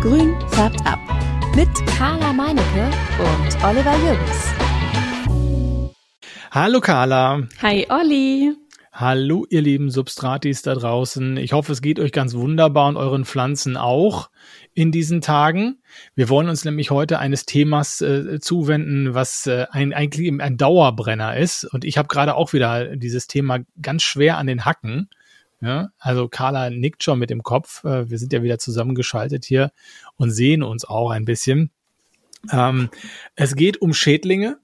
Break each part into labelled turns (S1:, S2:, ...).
S1: Grün färbt ab. Mit Carla Meinecke und Oliver Jürgens.
S2: Hallo Carla.
S3: Hi Olli.
S2: Hallo ihr lieben Substratis da draußen. Ich hoffe, es geht euch ganz wunderbar und euren Pflanzen auch in diesen Tagen. Wir wollen uns nämlich heute eines Themas äh, zuwenden, was äh, ein, eigentlich ein Dauerbrenner ist. Und ich habe gerade auch wieder dieses Thema ganz schwer an den Hacken. Ja, also Carla nickt schon mit dem Kopf. Äh, wir sind ja wieder zusammengeschaltet hier und sehen uns auch ein bisschen. Ähm, es geht um Schädlinge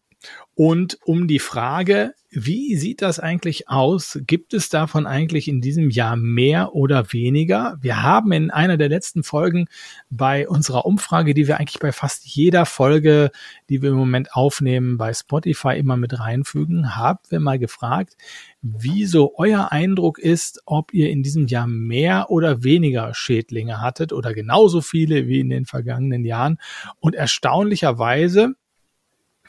S2: und um die Frage, wie sieht das eigentlich aus? Gibt es davon eigentlich in diesem Jahr mehr oder weniger? Wir haben in einer der letzten Folgen bei unserer Umfrage, die wir eigentlich bei fast jeder Folge, die wir im Moment aufnehmen, bei Spotify immer mit reinfügen, haben wir mal gefragt, wieso euer Eindruck ist, ob ihr in diesem Jahr mehr oder weniger Schädlinge hattet oder genauso viele wie in den vergangenen Jahren. Und erstaunlicherweise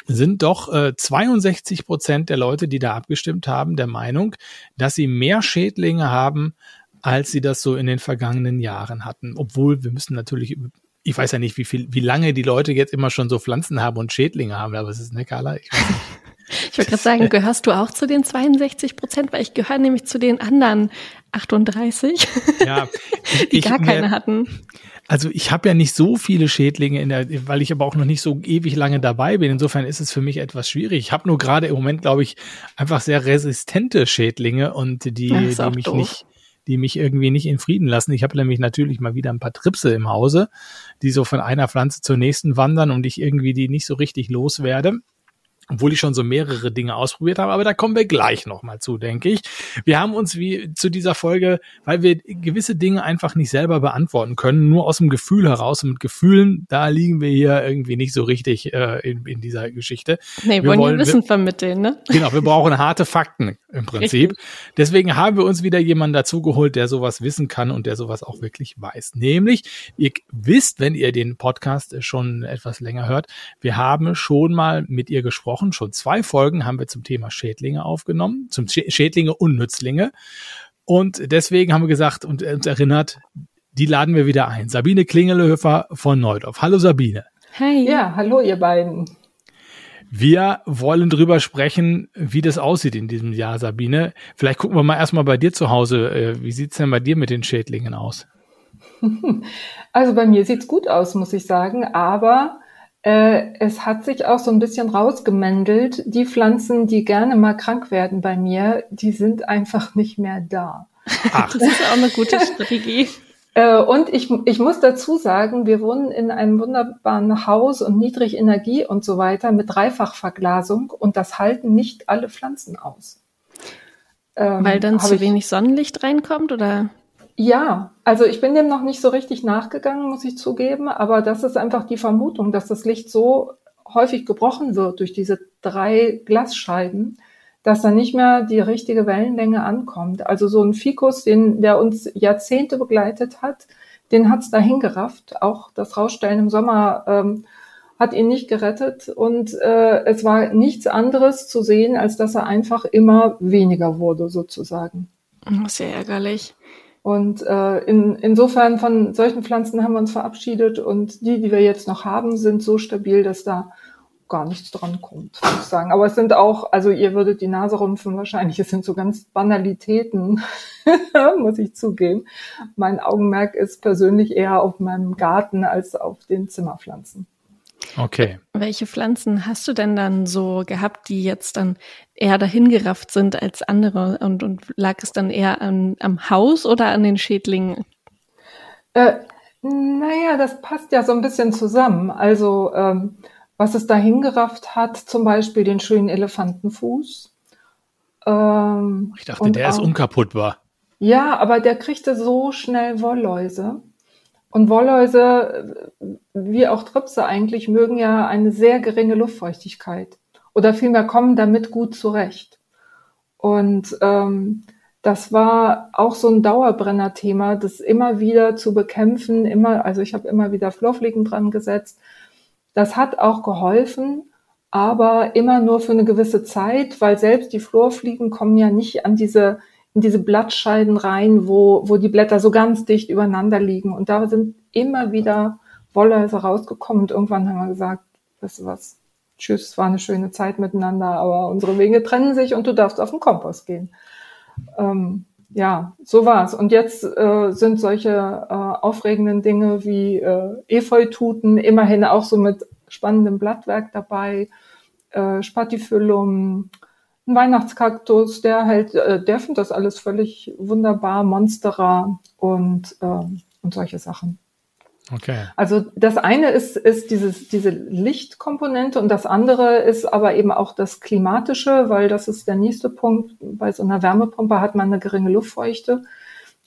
S2: sind doch äh, 62 Prozent der Leute, die da abgestimmt haben, der Meinung, dass sie mehr Schädlinge haben, als sie das so in den vergangenen Jahren hatten. Obwohl wir müssen natürlich, ich weiß ja nicht, wie viel, wie lange die Leute jetzt immer schon so Pflanzen haben und Schädlinge haben, aber es ist eine Carla? Ich weiß nicht.
S3: Ich wollte gerade sagen, gehörst du auch zu den 62 Prozent? Weil ich gehöre nämlich zu den anderen 38, ja, ich, die gar keine hatten.
S2: Also ich habe ja nicht so viele Schädlinge in der, weil ich aber auch noch nicht so ewig lange dabei bin. Insofern ist es für mich etwas schwierig. Ich habe nur gerade im Moment, glaube ich, einfach sehr resistente Schädlinge und die, die mich doof. nicht, die mich irgendwie nicht in Frieden lassen. Ich habe nämlich natürlich mal wieder ein paar Tripse im Hause, die so von einer Pflanze zur nächsten wandern und ich irgendwie die nicht so richtig loswerde obwohl ich schon so mehrere Dinge ausprobiert habe, aber da kommen wir gleich nochmal zu, denke ich. Wir haben uns wie zu dieser Folge, weil wir gewisse Dinge einfach nicht selber beantworten können, nur aus dem Gefühl heraus und mit Gefühlen, da liegen wir hier irgendwie nicht so richtig äh, in, in dieser Geschichte.
S3: Nee, wir wollen, wollen Wissen wir, vermitteln, ne?
S2: Genau, wir brauchen harte Fakten im Prinzip. Richtig. Deswegen haben wir uns wieder jemanden dazugeholt, der sowas wissen kann und der sowas auch wirklich weiß. Nämlich, ihr wisst, wenn ihr den Podcast schon etwas länger hört, wir haben schon mal mit ihr gesprochen Wochen, schon zwei Folgen haben wir zum Thema Schädlinge aufgenommen, zum Schädlinge und Nützlinge. Und deswegen haben wir gesagt und uns erinnert, die laden wir wieder ein. Sabine Klingelhöfer von Neudorf. Hallo Sabine.
S4: Hey. Ja, hallo ihr beiden.
S2: Wir wollen drüber sprechen, wie das aussieht in diesem Jahr, Sabine. Vielleicht gucken wir mal erstmal bei dir zu Hause. Äh, wie sieht's denn bei dir mit den Schädlingen aus?
S4: Also bei mir sieht's gut aus, muss ich sagen. Aber äh, es hat sich auch so ein bisschen rausgemändelt, die Pflanzen, die gerne mal krank werden bei mir, die sind einfach nicht mehr da.
S3: Ach. Das ist auch eine gute Strategie.
S4: Äh, und ich, ich muss dazu sagen, wir wohnen in einem wunderbaren Haus und Niedrigenergie und so weiter mit Dreifachverglasung und das halten nicht alle Pflanzen aus.
S3: Weil dann ähm, zu wenig Sonnenlicht reinkommt oder?
S4: Ja, also ich bin dem noch nicht so richtig nachgegangen, muss ich zugeben, aber das ist einfach die Vermutung, dass das Licht so häufig gebrochen wird durch diese drei Glasscheiben, dass da nicht mehr die richtige Wellenlänge ankommt. Also so ein Fikus, den, der uns Jahrzehnte begleitet hat, den hat's dahin gerafft. Auch das Rausstellen im Sommer ähm, hat ihn nicht gerettet und äh, es war nichts anderes zu sehen, als dass er einfach immer weniger wurde, sozusagen.
S3: Sehr ärgerlich.
S4: Und äh, in, insofern von solchen Pflanzen haben wir uns verabschiedet und die, die wir jetzt noch haben, sind so stabil, dass da gar nichts dran kommt, muss ich sagen. Aber es sind auch, also ihr würdet die Nase rumpfen wahrscheinlich, es sind so ganz Banalitäten, muss ich zugeben. Mein Augenmerk ist persönlich eher auf meinem Garten als auf den Zimmerpflanzen.
S2: Okay.
S3: Welche Pflanzen hast du denn dann so gehabt, die jetzt dann eher dahingerafft sind als andere? Und, und lag es dann eher an, am Haus oder an den Schädlingen?
S4: Äh, naja, das passt ja so ein bisschen zusammen. Also, ähm, was es dahingerafft hat, zum Beispiel den schönen Elefantenfuß.
S2: Ähm, ich dachte, der auch, ist unkaputtbar.
S4: Ja, aber der kriegte so schnell Wollläuse. Und Wollläuse, wie auch Tripse eigentlich, mögen ja eine sehr geringe Luftfeuchtigkeit oder vielmehr kommen damit gut zurecht. Und ähm, das war auch so ein Dauerbrenner-Thema, das immer wieder zu bekämpfen, immer, also ich habe immer wieder Florfliegen dran gesetzt. Das hat auch geholfen, aber immer nur für eine gewisse Zeit, weil selbst die Florfliegen kommen ja nicht an diese in diese Blattscheiden rein, wo, wo die Blätter so ganz dicht übereinander liegen. Und da sind immer wieder Wollläuse rausgekommen und irgendwann haben wir gesagt, weißt du was, tschüss, war eine schöne Zeit miteinander, aber unsere Wege trennen sich und du darfst auf den Kompost gehen. Ähm, ja, so war's. Und jetzt äh, sind solche äh, aufregenden Dinge wie äh, Efeututen immerhin auch so mit spannendem Blattwerk dabei, äh, Spatifyllum, ein Weihnachtskaktus, der halt, äh, der findet das alles völlig wunderbar, Monstera und, äh, und solche Sachen.
S2: Okay.
S4: Also das eine ist, ist dieses, diese Lichtkomponente und das andere ist aber eben auch das Klimatische, weil das ist der nächste Punkt. Bei so einer Wärmepumpe hat man eine geringe Luftfeuchte.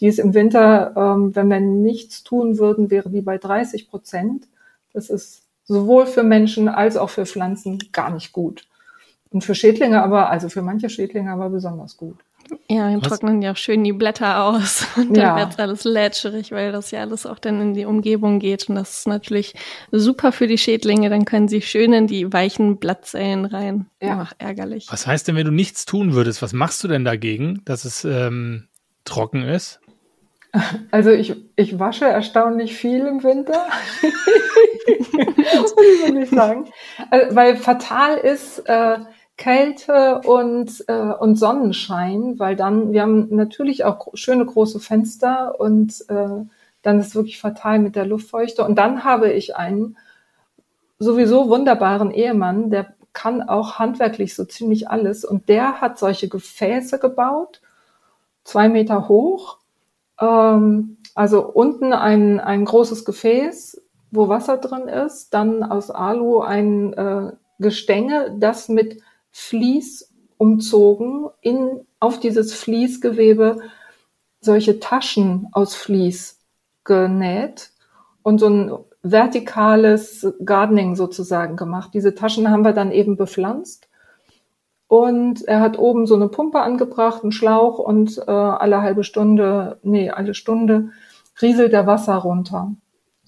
S4: Die ist im Winter, ähm, wenn wir nichts tun würden, wäre die bei 30 Prozent. Das ist sowohl für Menschen als auch für Pflanzen gar nicht gut. Und für Schädlinge aber, also für manche Schädlinge aber besonders gut.
S3: Ja, dann trocknen ja auch schön die Blätter aus und dann
S4: Ja.
S3: wird's alles lätscherig, weil das ja alles auch dann in die Umgebung geht und das ist natürlich super für die Schädlinge, dann können sie schön in die weichen Blattzellen rein.
S4: Ja.
S3: Ach, ärgerlich.
S2: Was heißt denn, wenn du nichts tun würdest? Was machst du denn dagegen, dass es ähm, trocken ist?
S4: Also ich, ich wasche erstaunlich viel im Winter. das will ich wirklich sagen. Also, weil fatal ist äh, Kälte und, äh, und Sonnenschein, weil dann, wir haben natürlich auch schöne große Fenster und äh, dann ist wirklich fatal mit der Luftfeuchte. Und dann habe ich einen sowieso wunderbaren Ehemann, der kann auch handwerklich so ziemlich alles. Und der hat solche Gefäße gebaut, zwei Meter hoch, ähm, also unten ein, ein großes Gefäß, wo Wasser drin ist, dann aus Alu ein äh, Gestänge, das mit Vlies umzogen, in, auf dieses Vliesgewebe solche Taschen aus Vlies genäht und so ein vertikales Gardening sozusagen gemacht. Diese Taschen haben wir dann eben bepflanzt. Und er hat oben so eine Pumpe angebracht, einen Schlauch und äh, alle halbe Stunde, nee, alle Stunde rieselt der Wasser runter,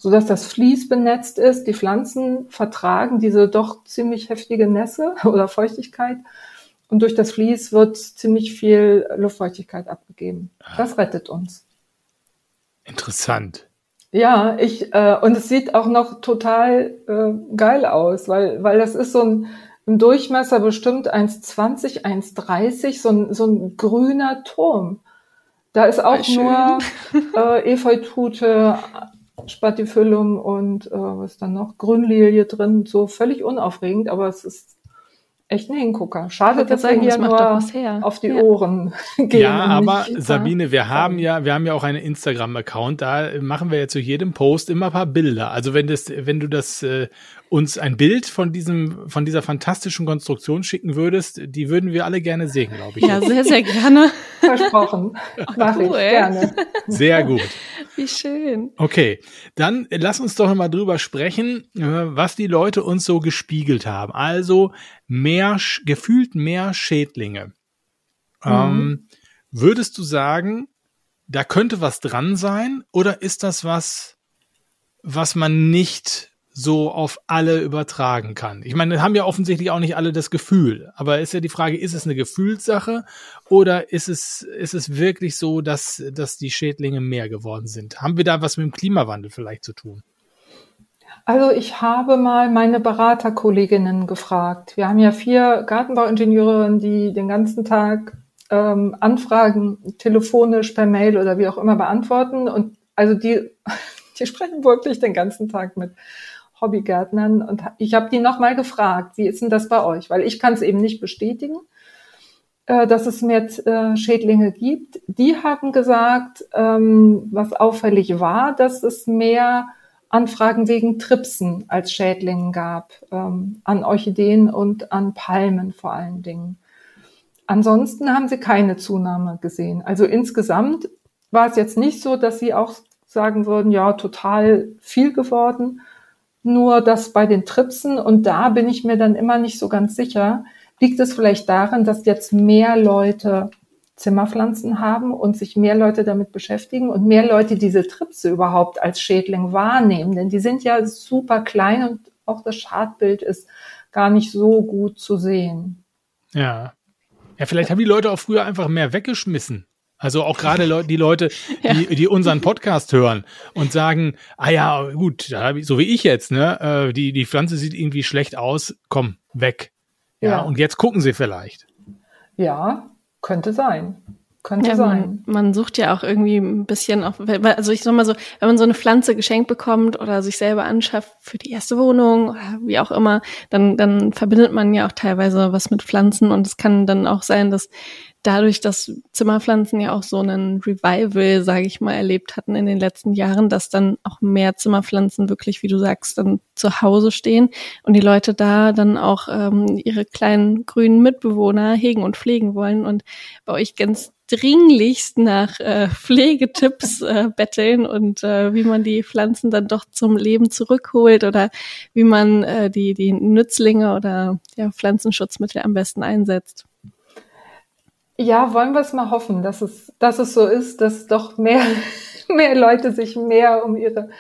S4: sodass das Vlies benetzt ist. Die Pflanzen vertragen diese doch ziemlich heftige Nässe oder Feuchtigkeit. Und durch das Vlies wird ziemlich viel Luftfeuchtigkeit abgegeben. Das rettet uns.
S2: Interessant.
S4: Ja, ich äh, und es sieht auch noch total äh, geil aus, weil weil das ist so ein, ein Durchmesser bestimmt 1,20, 1,30, so ein so ein grüner Turm. Da ist auch nur äh, Efeutute, Spatifyllum und äh, was ist dann noch Grünlilie drin, so völlig unaufregend, aber es ist echt ein Hingucker. Schade, dass wir
S3: sagen,
S4: hier
S3: das macht doch
S4: nur auf die
S3: Ja.
S4: Ohren gehen.
S2: Ja, aber
S4: nicht-
S2: Sabine, wir haben ja, wir haben ja auch einen Instagram-Account, da machen wir ja zu jedem Post immer ein paar Bilder. Also wenn das, wenn du das äh, uns ein Bild von diesem, von dieser fantastischen Konstruktion schicken würdest, die würden wir alle gerne sehen, glaube ich.
S3: Ja, sehr, sehr gerne.
S4: versprochen. Mach ich
S3: cool.
S4: gerne.
S2: Sehr gut.
S3: Wie schön.
S2: Okay, dann lass uns doch mal drüber sprechen, äh, was die Leute uns so gespiegelt haben. Also mehr, gefühlt mehr Schädlinge. Ähm, würdest du sagen, da könnte was dran sein oder ist das was, was man nicht so auf alle übertragen kann? Ich meine, haben ja offensichtlich auch nicht alle das Gefühl, aber ist ja die Frage, ist es eine Gefühlssache oder ist es, ist es wirklich so, dass, dass die Schädlinge mehr geworden sind? Haben wir da was mit dem Klimawandel vielleicht zu tun?
S4: Also ich habe mal meine Beraterkolleginnen gefragt. Wir haben ja vier Gartenbauingenieurinnen, die den ganzen Tag ähm, Anfragen telefonisch, per Mail oder wie auch immer beantworten. Und also die, die sprechen wirklich den ganzen Tag mit Hobbygärtnern. Und ich habe die nochmal gefragt, wie ist denn das bei euch? Weil ich kann es eben nicht bestätigen, äh, dass es mehr äh, Schädlinge gibt. Die haben gesagt, ähm, was auffällig war, dass es mehr Anfragen wegen Tripsen als Schädlingen gab, ähm, an Orchideen und an Palmen vor allen Dingen. Ansonsten haben sie keine Zunahme gesehen. Also insgesamt war es jetzt nicht so, dass sie auch sagen würden, ja, total viel geworden. Nur das bei den Tripsen, und da bin ich mir dann immer nicht so ganz sicher, liegt es vielleicht daran, dass jetzt mehr Leute Zimmerpflanzen haben und sich mehr Leute damit beschäftigen und mehr Leute diese Tripse überhaupt als Schädling wahrnehmen. Denn die sind ja super klein und auch das Schadbild ist gar nicht so gut zu sehen.
S2: Ja. Ja, vielleicht haben die Leute auch früher einfach mehr weggeschmissen. Also auch gerade Le die Leute, die, ja. die unseren Podcast hören und sagen, ah ja, gut, so wie ich jetzt, ne, äh, die, die Pflanze sieht irgendwie schlecht aus, komm, weg. Ja, ja. und jetzt gucken sie vielleicht.
S4: Ja, könnte sein. Könnte ja,
S3: sein. Man, man, sucht ja auch irgendwie ein bisschen auf, also ich sag mal so, wenn man so eine Pflanze geschenkt bekommt oder sich selber anschafft für die erste Wohnung oder wie auch immer, dann, dann verbindet man ja auch teilweise was mit Pflanzen und es kann dann auch sein, dass dadurch, dass Zimmerpflanzen ja auch so einen Revival, sage ich mal, erlebt hatten in den letzten Jahren, dass dann auch mehr Zimmerpflanzen wirklich, wie du sagst, dann zu Hause stehen und die Leute da dann auch ähm, ihre kleinen grünen Mitbewohner hegen und pflegen wollen und bei euch ganz dringlichst nach äh, Pflegetipps äh, betteln und äh, wie man die Pflanzen dann doch zum Leben zurückholt oder wie man äh, die, die Nützlinge oder ja, Pflanzenschutzmittel am besten einsetzt.
S4: Ja, wollen wir es mal hoffen, dass es, dass es so ist, dass doch mehr, mehr Leute sich mehr um ihre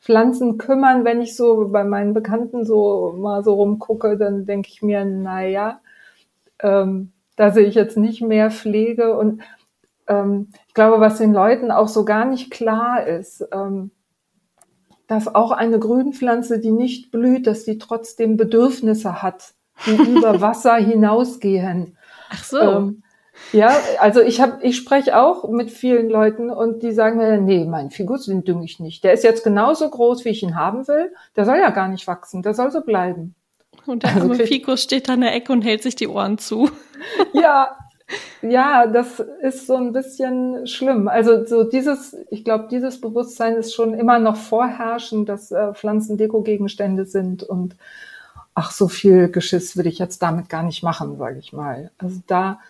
S4: Pflanzen kümmern. Wenn ich so bei meinen Bekannten so mal so rumgucke, dann denke ich mir, naja, ähm, da sehe ich jetzt nicht mehr Pflege. Und ähm, ich glaube, was den Leuten auch so gar nicht klar ist, ähm, dass auch eine Grünpflanze, die nicht blüht, dass die trotzdem Bedürfnisse hat, die über Wasser hinausgehen.
S3: Ach so. Ähm,
S4: ja, also ich habe, ich spreche auch mit vielen Leuten und die sagen mir, nee, mein Figus, den dünge ich nicht. Der ist jetzt genauso groß, wie ich ihn haben will. Der soll ja gar nicht wachsen, der soll so bleiben.
S3: Und der also arme Fikus steht da in der Ecke und hält sich die Ohren zu.
S4: Ja, ja, das ist so ein bisschen schlimm. Also so dieses, ich glaube, dieses Bewusstsein ist schon immer noch vorherrschend, dass äh, Pflanzen Dekogegenstände sind und ach, so viel Geschiss will ich jetzt damit gar nicht machen, sage ich mal. Also da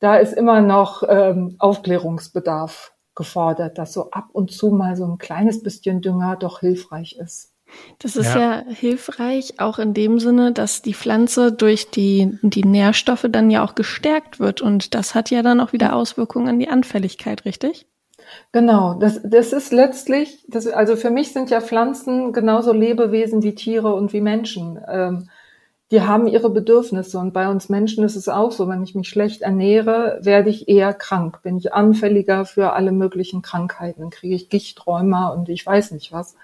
S4: da ist immer noch ähm, Aufklärungsbedarf gefordert, dass so ab und zu mal so ein kleines bisschen Dünger doch hilfreich ist.
S3: Das ist ja. ja. hilfreich, auch in dem Sinne, dass die Pflanze durch die, die Nährstoffe dann ja auch gestärkt wird. Und das hat ja dann auch wieder Auswirkungen an die Anfälligkeit, richtig?
S4: Genau, das, das ist letztlich, das, also für mich sind ja Pflanzen genauso Lebewesen wie Tiere und wie Menschen. Ähm, die haben ihre Bedürfnisse. Und bei uns Menschen ist es auch so, wenn ich mich schlecht ernähre, werde ich eher krank, bin ich anfälliger für alle möglichen Krankheiten, kriege ich Gichträumer und ich weiß nicht was.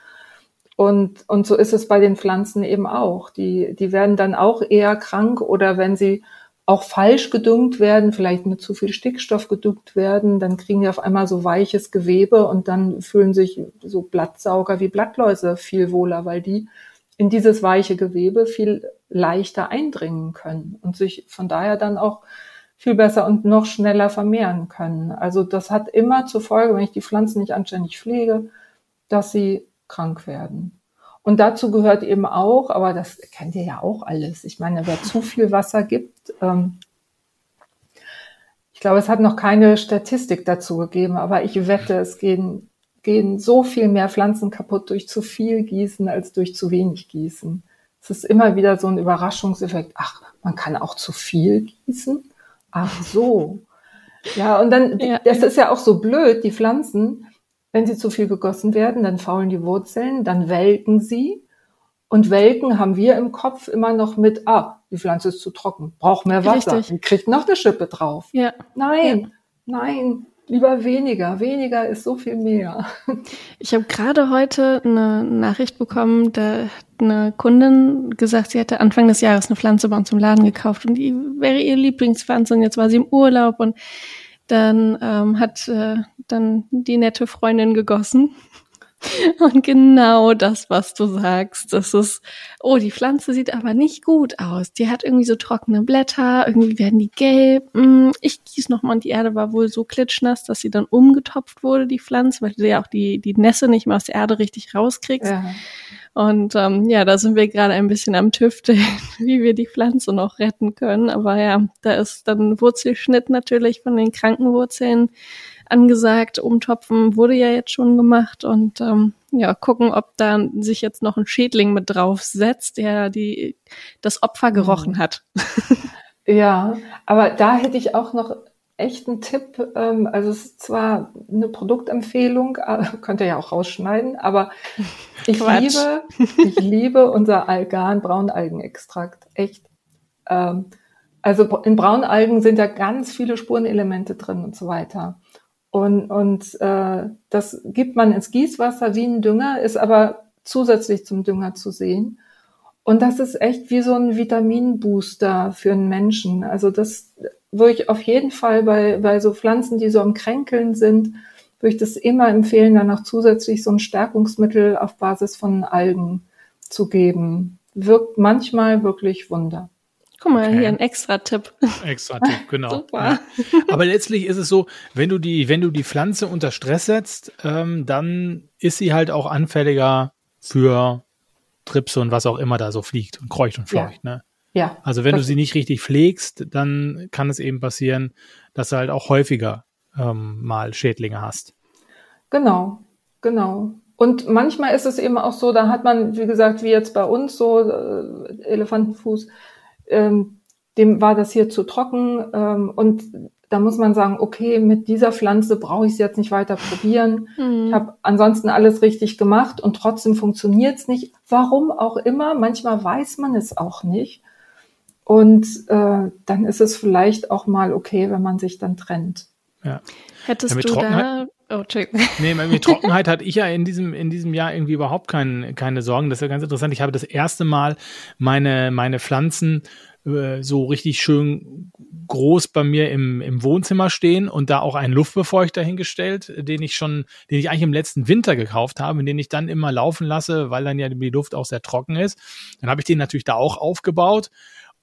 S4: Und, und so ist es bei den Pflanzen eben auch. Die, die werden dann auch eher krank oder wenn sie auch falsch gedüngt werden, vielleicht mit zu viel Stickstoff gedüngt werden, dann kriegen die auf einmal so weiches Gewebe und dann fühlen sich so Blattsauger wie Blattläuse viel wohler, weil die in dieses weiche Gewebe viel leichter eindringen können und sich von daher dann auch viel besser und noch schneller vermehren können. Also das hat immer zur Folge, wenn ich die Pflanzen nicht anständig pflege, dass sie krank werden. Und dazu gehört eben auch, aber das kennt ihr ja auch alles. Ich meine, wer zu viel Wasser gibt, ähm, ich glaube, es hat noch keine Statistik dazu gegeben, aber ich wette, es gehen gehen so viel mehr Pflanzen kaputt durch zu viel Gießen als durch zu wenig Gießen. Es ist immer wieder so ein Überraschungseffekt. Ach, man kann auch zu viel gießen? Ach so. Ja, und dann, ja, das ist ja auch so blöd, die Pflanzen, wenn sie zu viel gegossen werden, dann faulen die Wurzeln, dann welken sie. Und welken haben wir im Kopf immer noch mit, ah, die Pflanze ist zu trocken, braucht mehr Wasser, Richtig. kriegt noch eine Schippe drauf. Ja. Nein, ja. nein, Lieber weniger. Weniger ist so viel mehr.
S3: Ich habe gerade heute eine Nachricht bekommen, da hat eine Kundin gesagt, sie hätte Anfang des Jahres eine Pflanze bei uns im Laden gekauft und die wäre ihr Lieblingspflanze und jetzt war sie im Urlaub und dann ähm, hat äh, dann die nette Freundin gegossen Und genau das, was du sagst, das ist, oh, die Pflanze sieht aber nicht gut aus. Die hat irgendwie so trockene Blätter, irgendwie werden die gelb. Hm, ich gieß nochmal und die Erde war wohl so klitschnass, dass sie dann umgetopft wurde, die Pflanze, weil du ja auch die, die Nässe nicht mehr aus der Erde richtig rauskriegst. Ja. Und ähm, ja, da sind wir gerade ein bisschen am Tüfteln, wie wir die Pflanze noch retten können. Aber ja, da ist dann Wurzelschnitt natürlich von den Krankenwurzeln angesagt. Umtopfen wurde ja jetzt schon gemacht und ähm, ja, gucken, ob da sich jetzt noch ein Schädling mit draufsetzt, der die das Opfer gerochen mhm. hat.
S4: ja, aber da hätte ich auch noch echt einen Tipp. Ähm, also es ist zwar eine Produktempfehlung, könnt ihr ja auch rausschneiden, aber ich liebe, ich liebe unser Algan Braunalgenextrakt. Echt. Ähm, also in Braunalgen sind da ganz viele Spurenelemente drin und so weiter. Und, und äh, das gibt man ins Gießwasser wie ein Dünger, ist aber zusätzlich zum Dünger zu sehen. Und das ist echt wie so ein Vitaminbooster für einen Menschen. Also das würde ich auf jeden Fall bei, bei so Pflanzen, die so am Kränkeln sind, würde ich das immer empfehlen, dann noch zusätzlich so ein Stärkungsmittel auf Basis von Algen zu geben. Wirkt manchmal wirklich Wunder.
S3: Guck mal, okay. hier ein Extra-Tipp.
S2: Extra-Tipp, genau. Super. Aber letztlich ist es so, wenn du die, wenn du die Pflanze unter Stress setzt, ähm, dann ist sie halt auch anfälliger für Tripse und was auch immer da so fliegt und kreucht und fleucht, ja. ne? Ja. Also wenn du sie nicht richtig pflegst, dann kann es eben passieren, dass du halt auch häufiger ähm, mal Schädlinge hast.
S4: Genau, genau. Und manchmal ist es eben auch so, da hat man, wie gesagt, wie jetzt bei uns so äh, Elefantenfuß, ähm, dem war das hier zu trocken ähm, und da muss man sagen, okay, mit dieser Pflanze brauche ich es jetzt nicht weiter probieren. Mhm. Ich habe ansonsten alles richtig gemacht und trotzdem funktioniert es nicht. Warum auch immer, manchmal weiß man es auch nicht. Und äh, dann ist es vielleicht auch mal okay, wenn man sich dann trennt.
S3: Ja. Hättest ja, du da Oh,
S2: Entschuldigung. Nee, mit Trockenheit hatte ich ja in diesem, in diesem Jahr irgendwie überhaupt kein, keine Sorgen. Das ist ja ganz interessant. Ich habe das erste Mal meine, meine Pflanzen äh, so richtig schön groß bei mir im, im Wohnzimmer stehen und da auch einen Luftbefeuchter hingestellt, den ich schon, den ich eigentlich im letzten Winter gekauft habe, den ich dann immer laufen lasse, weil dann ja die Luft auch sehr trocken ist. Dann habe ich den natürlich da auch aufgebaut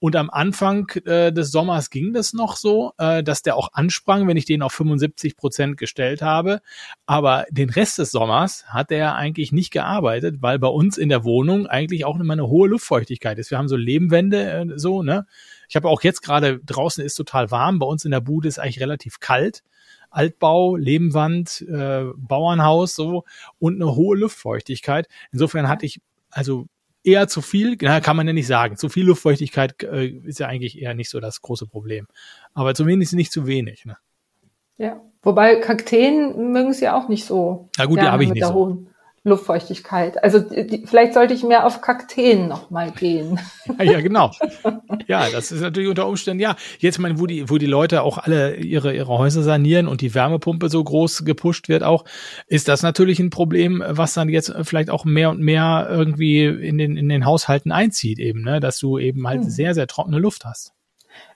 S2: und am Anfang äh, des Sommers ging das noch so, äh, dass der auch ansprang, wenn ich den auf 75 Prozent gestellt habe. Aber den Rest des Sommers hat der eigentlich nicht gearbeitet, weil bei uns in der Wohnung eigentlich auch immer eine hohe Luftfeuchtigkeit ist. Wir haben so Lehmwände äh, so, ne? Ich habe auch jetzt gerade draußen ist total warm. Bei uns in der Bude ist eigentlich relativ kalt. Altbau, Lehmwand, äh, Bauernhaus so und eine hohe Luftfeuchtigkeit. Insofern hatte ich also eher zu viel, na, kann man ja nicht sagen. Zu viel Luftfeuchtigkeit äh, ist ja eigentlich eher nicht so das große Problem. Aber zumindest nicht zu wenig. Ne?
S4: Ja, wobei Kakteen mögen es ja auch nicht so.
S2: Na gut, die habe ich nicht so.
S4: Luftfeuchtigkeit. Also die, vielleicht sollte ich mehr auf Kakteen noch mal gehen.
S2: Ja, ja, genau. Ja, das ist natürlich unter Umständen, ja. Jetzt meine, wo die, wo die Leute auch alle ihre, ihre Häuser sanieren und die Wärmepumpe so groß gepusht wird auch, ist das natürlich ein Problem, was dann jetzt vielleicht auch mehr und mehr irgendwie in den, in den Haushalten einzieht eben, ne, dass du eben halt hm. sehr, sehr trockene Luft hast.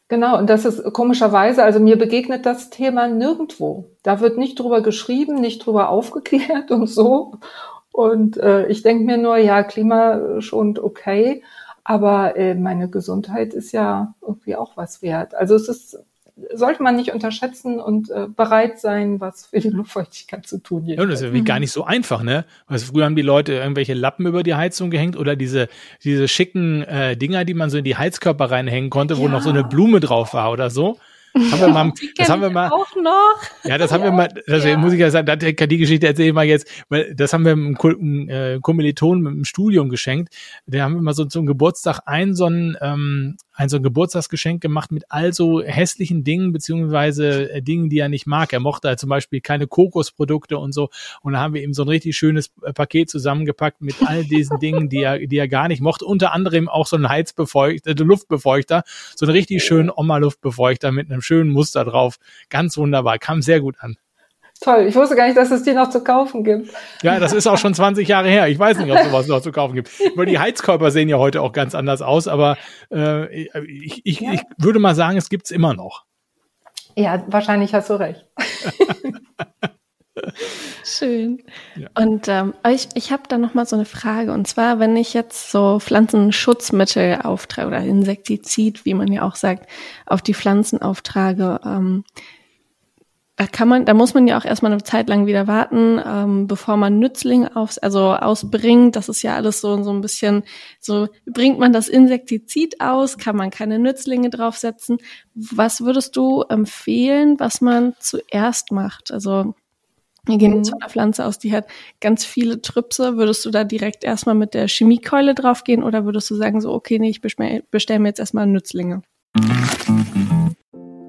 S4: Genau, und das ist komischerweise, also mir begegnet das Thema nirgendwo. Da wird nicht drüber geschrieben, nicht drüber aufgeklärt und so. Und äh, ich denke mir nur, ja, klimaschonend okay, aber äh, meine Gesundheit ist ja irgendwie auch was wert. Also es ist sollte man nicht unterschätzen und äh, bereit sein, was für die Luftfeuchtigkeit zu tun.
S2: Ja, das ist ja gar nicht so einfach, ne? Weil früher haben die Leute irgendwelche Lappen über die Heizung gehängt oder diese, diese schicken äh, Dinger, die man so in die Heizkörper reinhängen konnte, ja. wo noch so eine Blume drauf war oder so. Haben wir mal, das haben wir mal.
S3: Auch noch.
S2: Ja, das haben ja. wir mal, das ja. muss ich ja sagen, die Geschichte erzähle ich mal jetzt, weil das haben wir einem äh, Kommiliton mit dem Studium geschenkt. Der haben wir mal so zum Geburtstag ein so ein, ähm, ein so ein Geburtstagsgeschenk gemacht mit all so hässlichen Dingen, beziehungsweise äh, Dingen, die er nicht mag. Er mochte halt zum Beispiel keine Kokosprodukte und so. Und da haben wir ihm so ein richtig schönes äh, Paket zusammengepackt mit all diesen Dingen, die er, die er gar nicht mochte. Unter anderem auch so ein Heizbefeuchter, äh, Luftbefeuchter, so einen richtig schönen Oma-Luftbefeuchter mit einem schönen Muster drauf. Ganz wunderbar, kam sehr gut an.
S4: Toll, ich wusste gar nicht, dass es die noch zu kaufen gibt.
S2: Ja, das ist auch schon 20 Jahre her. Ich weiß nicht, ob sowas noch zu kaufen gibt. Weil die Heizkörper sehen ja heute auch ganz anders aus, aber äh, ich, ich, ja. ich würde mal sagen, es gibt's immer noch.
S4: Ja, wahrscheinlich hast du recht.
S3: Schön. Ja. Und ähm, ich, ich habe da noch mal so eine Frage. Und zwar, wenn ich jetzt so Pflanzenschutzmittel auftrage oder Insektizid, wie man ja auch sagt, auf die Pflanzen auftrage, ähm, kann man, da muss man ja auch erstmal eine Zeit lang wieder warten, ähm, bevor man Nützlinge aufs, also ausbringt. Das ist ja alles so, so ein bisschen, so bringt man das Insektizid aus, kann man keine Nützlinge draufsetzen. Was würdest du empfehlen, was man zuerst macht? Also, wir gehen jetzt von einer Pflanze aus, die hat ganz viele Trüpse. Würdest du da direkt erstmal mit der Chemiekeule draufgehen oder würdest du sagen so, okay, nee, ich bestelle bestell mir jetzt erstmal Nützlinge?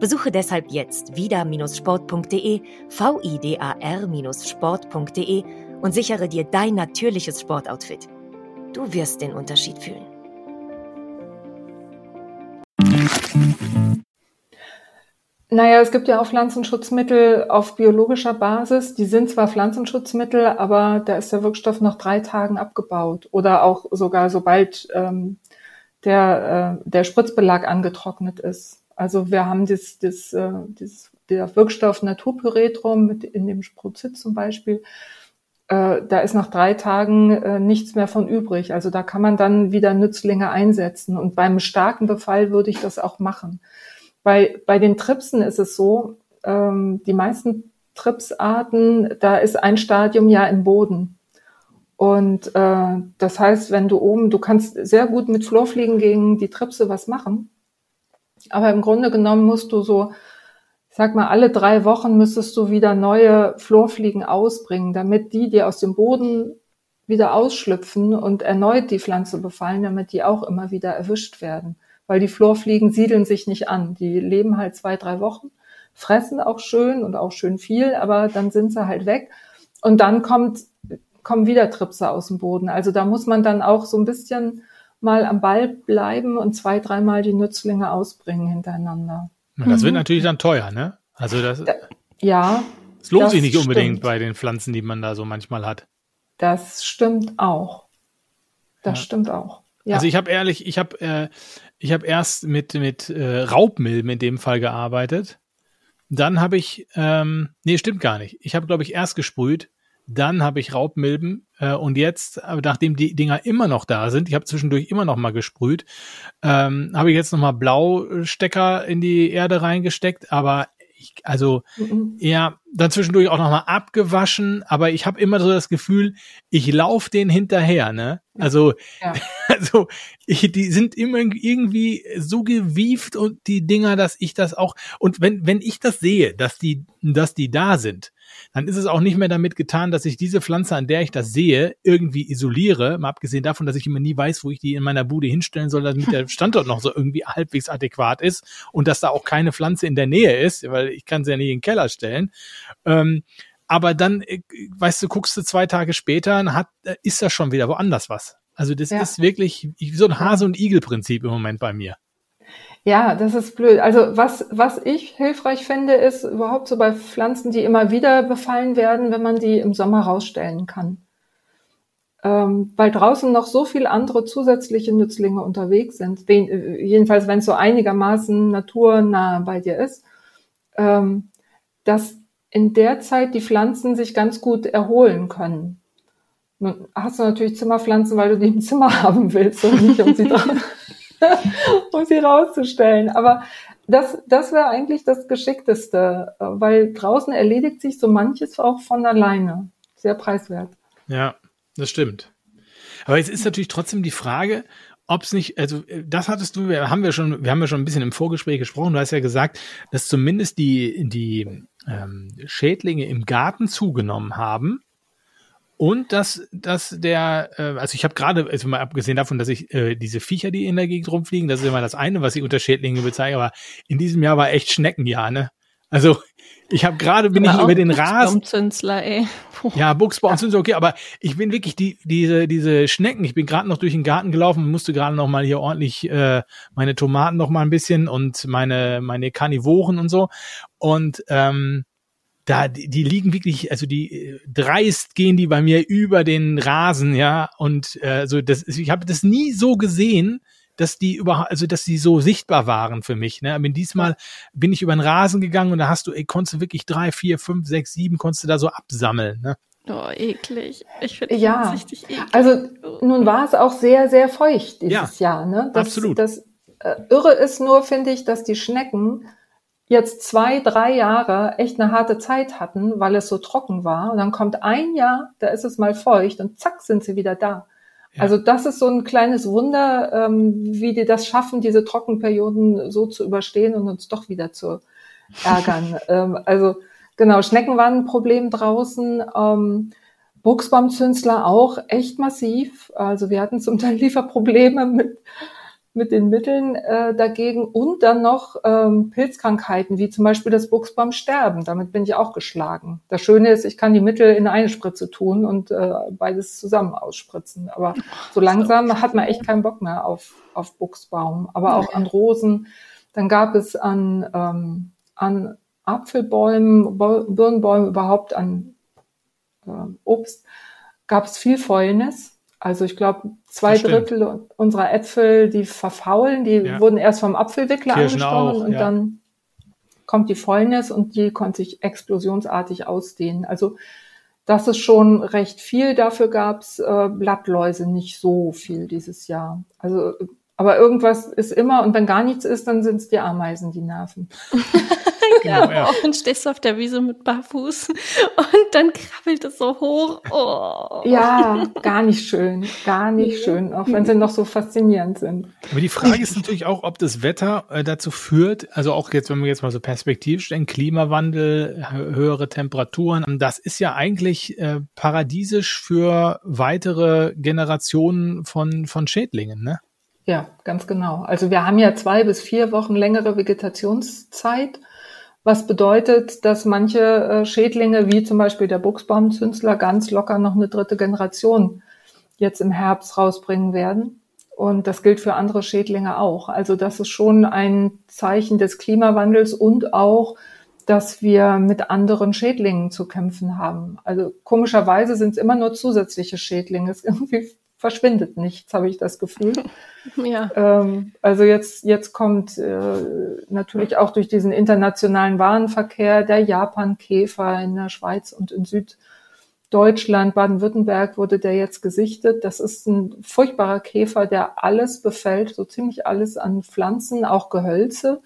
S5: Besuche deshalb jetzt vida-sport.de, vidar-sport.de und sichere dir dein natürliches Sportoutfit. Du wirst den Unterschied fühlen.
S4: Naja, es gibt ja auch Pflanzenschutzmittel auf biologischer Basis. Die sind zwar Pflanzenschutzmittel, aber da ist der Wirkstoff nach drei Tagen abgebaut oder auch sogar sobald ähm, der, äh, der Spritzbelag angetrocknet ist. Also wir haben das, das, äh, das, der Wirkstoff Naturpyretrum mit in dem Sprozit zum Beispiel. Äh, da ist nach drei Tagen äh, nichts mehr von übrig. Also da kann man dann wieder Nützlinge einsetzen. Und beim starken Befall würde ich das auch machen. Bei, bei den Tripsen ist es so, ähm, die meisten Tripsarten, da ist ein Stadium ja im Boden. Und äh, das heißt, wenn du oben, du kannst sehr gut mit Florfliegen gegen die Tripse was machen. Aber im Grunde genommen musst du so, ich sag mal, alle drei Wochen müsstest du wieder neue Florfliegen ausbringen, damit die dir aus dem Boden wieder ausschlüpfen und erneut die Pflanze befallen, damit die auch immer wieder erwischt werden weil die Florfliegen siedeln sich nicht an. Die leben halt zwei, drei Wochen, fressen auch schön und auch schön viel, aber dann sind sie halt weg. Und dann kommt, kommen wieder Tripse aus dem Boden. Also da muss man dann auch so ein bisschen mal am Ball bleiben und zwei, dreimal die Nützlinge ausbringen hintereinander.
S2: Das wird mhm. natürlich dann teuer, ne? Also das.
S4: Ja.
S2: Es lohnt sich nicht unbedingt stimmt. bei den Pflanzen, die man da so manchmal hat.
S4: Das stimmt auch. Das ja. stimmt auch.
S2: Ja. Also ich habe ehrlich, ich habe äh, ich habe erst mit, mit äh, Raubmilben in dem Fall gearbeitet. Dann habe ich, ähm, nee, stimmt gar nicht. Ich habe, glaube ich, erst gesprüht, dann habe ich Raubmilben äh, und jetzt, äh, nachdem die Dinger immer noch da sind, ich habe zwischendurch immer noch mal gesprüht, ähm, habe ich jetzt noch mal Blaustecker in die Erde reingesteckt, aber ich, also mhm. ja, dann zwischendurch auch nochmal abgewaschen, aber ich habe immer so das Gefühl, ich laufe den hinterher, ne? Also, ja. also ich, die sind immer irgendwie so gewieft und die Dinger, dass ich das auch und wenn wenn ich das sehe, dass die dass die da sind, dann ist es auch nicht mehr damit getan, dass ich diese Pflanze, an der ich das sehe, irgendwie isoliere. Mal abgesehen davon, dass ich immer nie weiß, wo ich die in meiner Bude hinstellen soll, damit der Standort noch so irgendwie halbwegs adäquat ist und dass da auch keine Pflanze in der Nähe ist, weil ich kann sie ja nicht in den Keller stellen. Ähm, aber dann, äh, weißt du, guckst du zwei Tage später, hat, äh, ist da schon wieder woanders was. Also das ja. ist wirklich so ein Hase- und Igel-Prinzip im Moment bei mir.
S4: Ja, das ist blöd. Also was, was ich hilfreich finde, ist überhaupt so bei Pflanzen, die immer wieder befallen werden, wenn man die im Sommer rausstellen kann. Ähm, weil draußen noch so viel andere zusätzliche Nützlinge unterwegs sind, wen, äh, jedenfalls wenn es so einigermaßen naturnah bei dir ist, ähm, dass in der Zeit die Pflanzen sich ganz gut erholen können. Nun hast du natürlich Zimmerpflanzen, weil du die im Zimmer haben willst und nicht um sie dran. um sie rauszustellen. Aber das, das wäre eigentlich das Geschickteste, weil draußen erledigt sich so manches auch von alleine. Sehr preiswert.
S2: Ja, das stimmt. Aber jetzt ist natürlich trotzdem die Frage, ob es nicht, also das hattest du, wir haben wir schon, wir haben ja schon ein bisschen im Vorgespräch gesprochen. Du hast ja gesagt, dass zumindest die die ähm, Schädlinge im Garten zugenommen haben. Und dass, dass der, äh, also ich habe gerade, also mal abgesehen davon, dass ich äh, diese Viecher, die in der Gegend rumfliegen, das ist immer das eine, was ich unter Schädlinge bezeichne, aber in diesem Jahr war echt Schneckenjahr, ne? Also ich habe gerade bin ich über den Rasen.
S3: ey.
S2: Ja, Buchsbaumzünsler, okay, aber ich bin wirklich die diese diese Schnecken. Ich bin gerade noch durch den Garten gelaufen, musste gerade noch mal hier ordentlich äh, meine Tomaten noch mal ein bisschen und meine meine Karnivoren und so und ähm, da, die, die liegen wirklich, also die äh, dreist gehen die bei mir über den Rasen, ja. Und äh, so das, ich habe das nie so gesehen, dass die überhaupt, also dass die so sichtbar waren für mich. Ne? Aber diesmal bin ich über den Rasen gegangen und da hast du, ey, konntest du wirklich drei, vier, fünf, sechs, sieben, konntest du da so absammeln. Ne?
S3: Oh, eklig. Ich finde
S4: ja. das richtig eklig. Also nun war es auch sehr, sehr feucht dieses ja, Jahr. Ne?
S2: Das, absolut.
S4: Das äh, Irre ist nur, finde ich, dass die Schnecken jetzt zwei, drei Jahre echt eine harte Zeit hatten, weil es so trocken war. Und dann kommt ein Jahr, da ist es mal feucht und zack sind sie wieder da. Ja. Also das ist so ein kleines Wunder, ähm, wie die das schaffen, diese Trockenperioden so zu überstehen und uns doch wieder zu ärgern. ähm, also Genau, Schnecken waren ein Problem draußen. Ähm, Buchsbaumzünsler auch echt massiv. Also wir hatten zum Teil Lieferprobleme mit mit den Mitteln äh, dagegen und dann noch ähm, Pilzkrankheiten, wie zum Beispiel das Buchsbaumsterben. Damit bin ich auch geschlagen. Das Schöne ist, ich kann die Mittel in eine Spritze tun und äh, beides zusammen ausspritzen. Aber so langsam hat man echt keinen Bock mehr auf, auf Buchsbaum, aber auch an Rosen. Dann gab es an, ähm, an Apfelbäumen, Birnbäumen, überhaupt an äh, Obst, gab es viel Fäulnis also ich glaube, zwei Drittel unserer Äpfel, die verfaulen, die ja. wurden erst vom Apfelwickler Kirschen angestochen auch, und ja. dann kommt die Fäulnis und die konnte sich explosionsartig ausdehnen. Also das ist schon recht viel. Dafür gab's äh, Blattläuse nicht so viel dieses Jahr. Also aber irgendwas ist immer und wenn gar nichts ist, dann sind es die Ameisen, die nerven.
S3: ja, genau, ja. Und stehst du auf der Wiese mit Barfuß und dann krabbelt es so hoch. Oh.
S4: Ja, gar nicht schön, gar nicht schön, auch wenn sie noch so faszinierend sind.
S2: Aber die Frage ist natürlich auch, ob das Wetter äh, dazu führt, also auch jetzt, wenn wir jetzt mal so perspektivisch denken, Klimawandel, höhere Temperaturen, das ist ja eigentlich äh, paradiesisch für weitere Generationen von, von Schädlingen, ne?
S4: Ja, ganz genau. Also wir haben ja zwei bis vier Wochen längere Vegetationszeit was bedeutet, dass manche äh, Schädlinge, wie zum Beispiel der Buchsbaumzünsler, ganz locker noch eine dritte Generation jetzt im Herbst rausbringen werden. Und das gilt für andere Schädlinge auch. Also das ist schon ein Zeichen des Klimawandels und auch, dass wir mit anderen Schädlingen zu kämpfen haben. Also komischerweise sind es immer nur zusätzliche Schädlinge. Es ist irgendwie verschwindet nichts, habe ich das Gefühl. Ja. Ähm, also jetzt, jetzt kommt äh, natürlich auch durch diesen internationalen Warenverkehr der Japan-Käfer in der Schweiz und in Süddeutschland, Baden-Württemberg wurde der jetzt gesichtet. Das ist ein furchtbarer Käfer, der alles befällt, so ziemlich alles an Pflanzen, auch Gehölze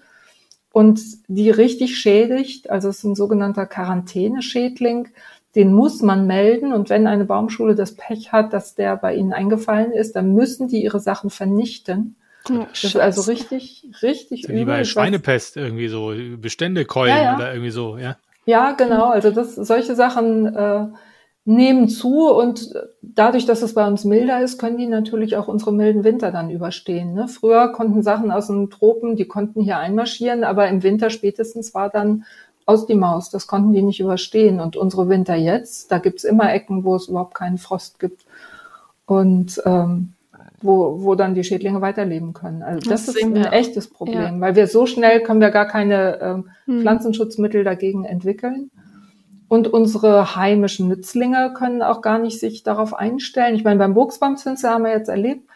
S4: und die richtig schädigt. Also es ist ein sogenannter Quarantäneschädling den muss man melden. Und wenn eine Baumschule das Pech hat, dass der bei ihnen eingefallen ist, dann müssen die ihre Sachen vernichten. Oh, das ist also richtig, richtig
S2: übel. Wie bei Schweinepest irgendwie so, Bestände keulen ja, ja. oder irgendwie so, ja.
S4: Ja, genau. Also das, solche Sachen äh, nehmen zu und dadurch, dass es bei uns milder ist, können die natürlich auch unsere milden Winter dann überstehen. Ne? Früher konnten Sachen aus den Tropen, die konnten hier einmarschieren, aber im Winter spätestens war dann aus die Maus. Das konnten die nicht überstehen. Und unsere Winter jetzt, da gibt's immer Ecken, wo es überhaupt keinen Frost gibt. Und ähm, wo, wo dann die Schädlinge weiterleben können. Also das, das ist ein echtes Problem, ja. weil wir so schnell können wir gar keine ähm, hm. Pflanzenschutzmittel dagegen entwickeln. Und unsere heimischen Nützlinge können auch gar nicht sich darauf einstellen. Ich meine, beim Buchsbaumzinsel haben wir jetzt erlebt,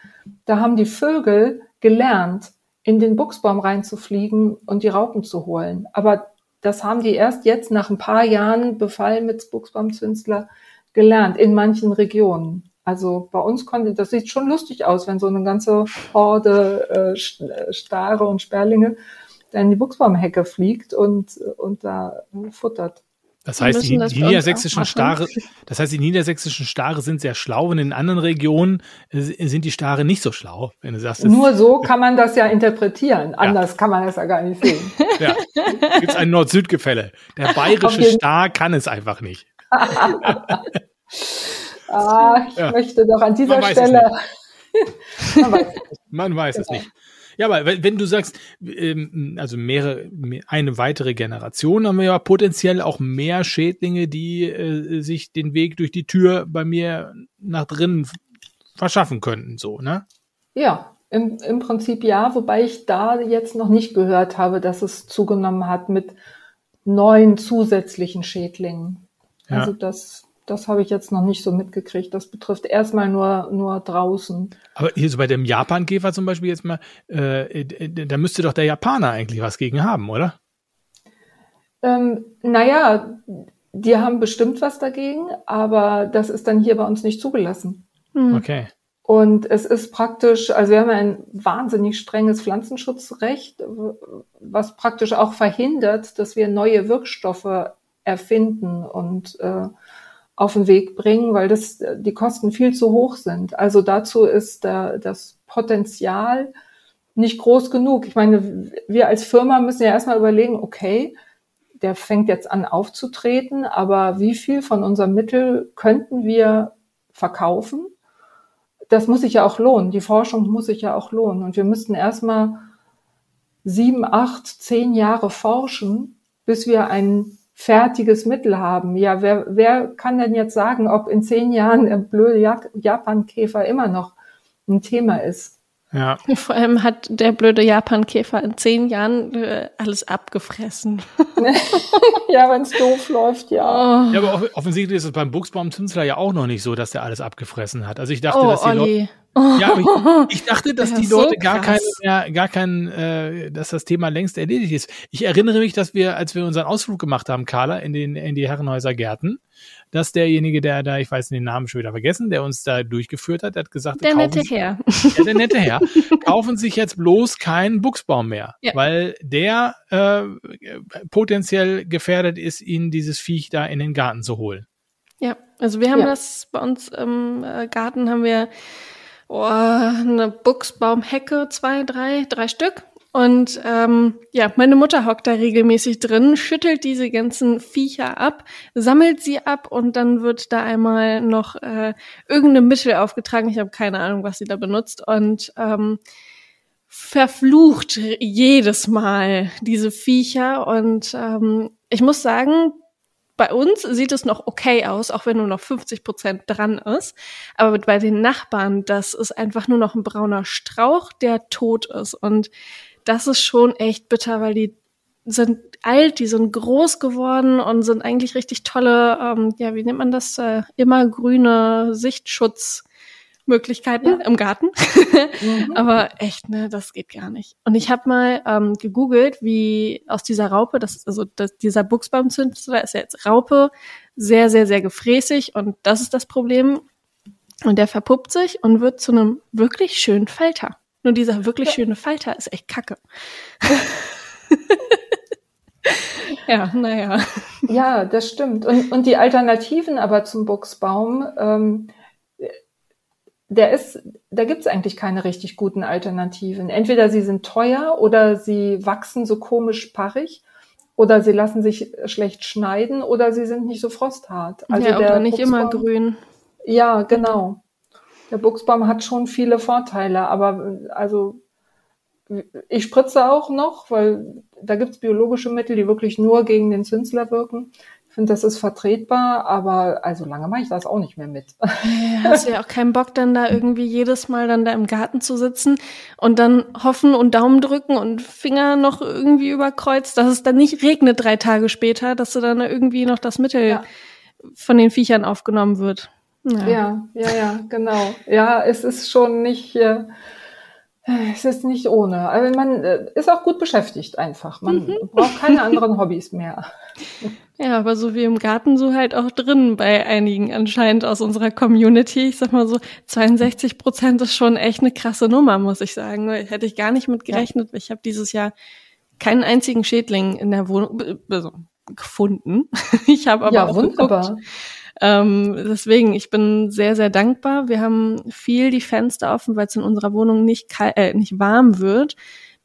S4: da haben die Vögel gelernt, in den Buchsbaum reinzufliegen und die Raupen zu holen. Aber das haben die erst jetzt nach ein paar Jahren Befall mit Buchsbaumzünsler gelernt in manchen Regionen. Also bei uns konnte, das sieht schon lustig aus, wenn so eine ganze Horde äh, Stare und Sperlinge da in die Buchsbaumhecke fliegt und, und da futtert.
S2: Das heißt, die, die niedersächsischen Stare, das heißt, die niedersächsischen Stare sind sehr schlau und in anderen Regionen äh, sind die Stare nicht so schlau, wenn du sagst.
S4: Nur so kann man das ja interpretiar. Anders ja. kann man das ja gar nicht sehen.
S2: Ja. Gibt es ein Nord-Süd-Gefälle. Der bayerische Star kann es einfach nicht.
S4: ah, ich ja. möchte doch an dieser man Stelle.
S2: man weiß, man weiß es nicht. Ja, aber wenn du sagst, ähm, also mehrere, eine weitere Generation, haben wir ja potenziell auch mehr Schädlinge, die äh, sich den Weg durch die Tür bei mir nach drinnen verschaffen könnten, so, ne?
S4: Ja, im, im Prinzip ja, wobei ich da jetzt noch nicht gehört habe, dass es zugenommen hat mit neuen zusätzlichen Schädlingen. Ja. Also das das habe ich jetzt noch nicht so mitgekriegt. Das betrifft erstmal nur, nur draußen.
S2: Aber hier so bei dem Japan-Käfer zum Beispiel jetzt mal, äh, da müsste doch der Japaner eigentlich was gegen haben, oder?
S4: Ähm, naja, die haben bestimmt was dagegen, aber das ist dann hier bei uns nicht zugelassen.
S2: Hm. Okay.
S4: Und es ist praktisch, also wir haben ein wahnsinnig strenges Pflanzenschutzrecht, was praktisch auch verhindert, dass wir neue Wirkstoffe erfinden und äh, auf den Weg bringen, weil das die Kosten viel zu hoch sind. Also dazu ist da, das Potenzial nicht groß genug. Ich meine, wir als Firma müssen ja erstmal überlegen, okay, der fängt jetzt an aufzutreten, aber wie viel von unserem Mittel könnten wir verkaufen? Das muss sich ja auch lohnen. Die Forschung muss sich ja auch lohnen. Und wir müssten erstmal sieben, acht, zehn Jahre forschen, bis wir ein fertiges Mittel haben. Ja, wer, wer kann denn jetzt sagen, ob in zehn Jahren der blöde Japankäfer immer noch ein Thema ist?
S3: Ja. Vor allem hat der blöde Japankäfer in zehn Jahren äh, alles abgefressen.
S4: ja, wenn es doof läuft, ja.
S2: Oh. Ja, aber offensichtlich ist es beim Buchsbaum-Zünsler ja auch noch nicht so, dass der alles abgefressen hat. Also ich dachte, oh, dass die Olli. Leute. Ja, aber ich, ich dachte, dass die Leute so gar kein, mehr, gar kein, äh, dass das Thema längst erledigt ist. Ich erinnere mich, dass wir, als wir unseren Ausflug gemacht haben, Carla, in den in die Herrenhäuser Gärten, dass derjenige, der da, ich weiß den Namen schon wieder vergessen, der uns da durchgeführt hat, hat gesagt,
S3: der nette Herr.
S2: Ja, der nette Herr. kaufen sich jetzt bloß keinen Buchsbaum mehr, ja. weil der äh, potenziell gefährdet ist, ihnen dieses Viech da in den Garten zu holen.
S3: Ja, also wir haben ja. das bei uns im äh, Garten haben wir oh, eine Buchsbaumhecke, zwei, drei, drei Stück. Und ähm, ja, meine Mutter hockt da regelmäßig drin, schüttelt diese ganzen Viecher ab, sammelt sie ab und dann wird da einmal noch äh, irgendein Mittel aufgetragen. Ich habe keine Ahnung, was sie da benutzt. Und ähm, verflucht jedes Mal diese Viecher. Und ähm, ich muss sagen, bei uns sieht es noch okay aus, auch wenn nur noch 50 Prozent dran ist. Aber bei den Nachbarn, das ist einfach nur noch ein brauner Strauch, der tot ist. Und das ist schon echt bitter, weil die sind alt, die sind groß geworden und sind eigentlich richtig tolle, ähm, ja, wie nennt man das, äh, immergrüne Sichtschutzmöglichkeiten ja. im Garten. mhm. Aber echt, ne, das geht gar nicht. Und ich habe mal ähm, gegoogelt, wie aus dieser Raupe, das also das, dieser Buchsbaumzündler ist ja jetzt Raupe, sehr, sehr, sehr gefräßig und das ist das Problem. Und der verpuppt sich und wird zu einem wirklich schönen Falter. Nur dieser wirklich schöne Falter ist echt kacke. ja, naja.
S4: Ja, das stimmt. Und, und die Alternativen aber zum Buchsbaum, ähm, der ist, da gibt's eigentlich keine richtig guten Alternativen. Entweder sie sind teuer oder sie wachsen so komisch parrig oder sie lassen sich schlecht schneiden oder sie sind nicht so frosthart.
S3: Also ja, oder nicht Buchsbaum, immer grün.
S4: Ja, genau der Buchsbaum hat schon viele Vorteile, aber also ich spritze auch noch, weil da gibt's biologische Mittel, die wirklich nur gegen den Zünsler wirken. Finde, das ist vertretbar, aber also lange mache ich das auch nicht mehr mit.
S3: Hast du ja auch keinen Bock, dann da irgendwie jedes Mal dann da im Garten zu sitzen und dann hoffen und Daumen drücken und Finger noch irgendwie überkreuzt, dass es dann nicht regnet drei Tage später, dass du dann irgendwie noch das Mittel ja. von den Viechern aufgenommen wird.
S4: Ja. ja, ja, ja, genau. Ja, es ist schon nicht, äh, es ist nicht ohne. Also man äh, ist auch gut beschäftigt einfach. Man mhm. braucht keine anderen Hobbys mehr.
S3: Ja, aber so wie im Garten, so halt auch drin bei einigen anscheinend aus unserer Community. Ich sag mal so, 62 Prozent ist schon echt eine krasse Nummer, muss ich sagen. Hätte ich gar nicht mit gerechnet. Ja. Ich habe dieses Jahr keinen einzigen Schädling in der Wohnung also, gefunden. Ich habe aber
S4: ja,
S3: auch
S4: wunderbar.
S3: Geguckt, ähm, deswegen, ich bin sehr, sehr dankbar. Wir haben viel die Fenster offen, weil es in unserer Wohnung nicht, äh, nicht warm wird.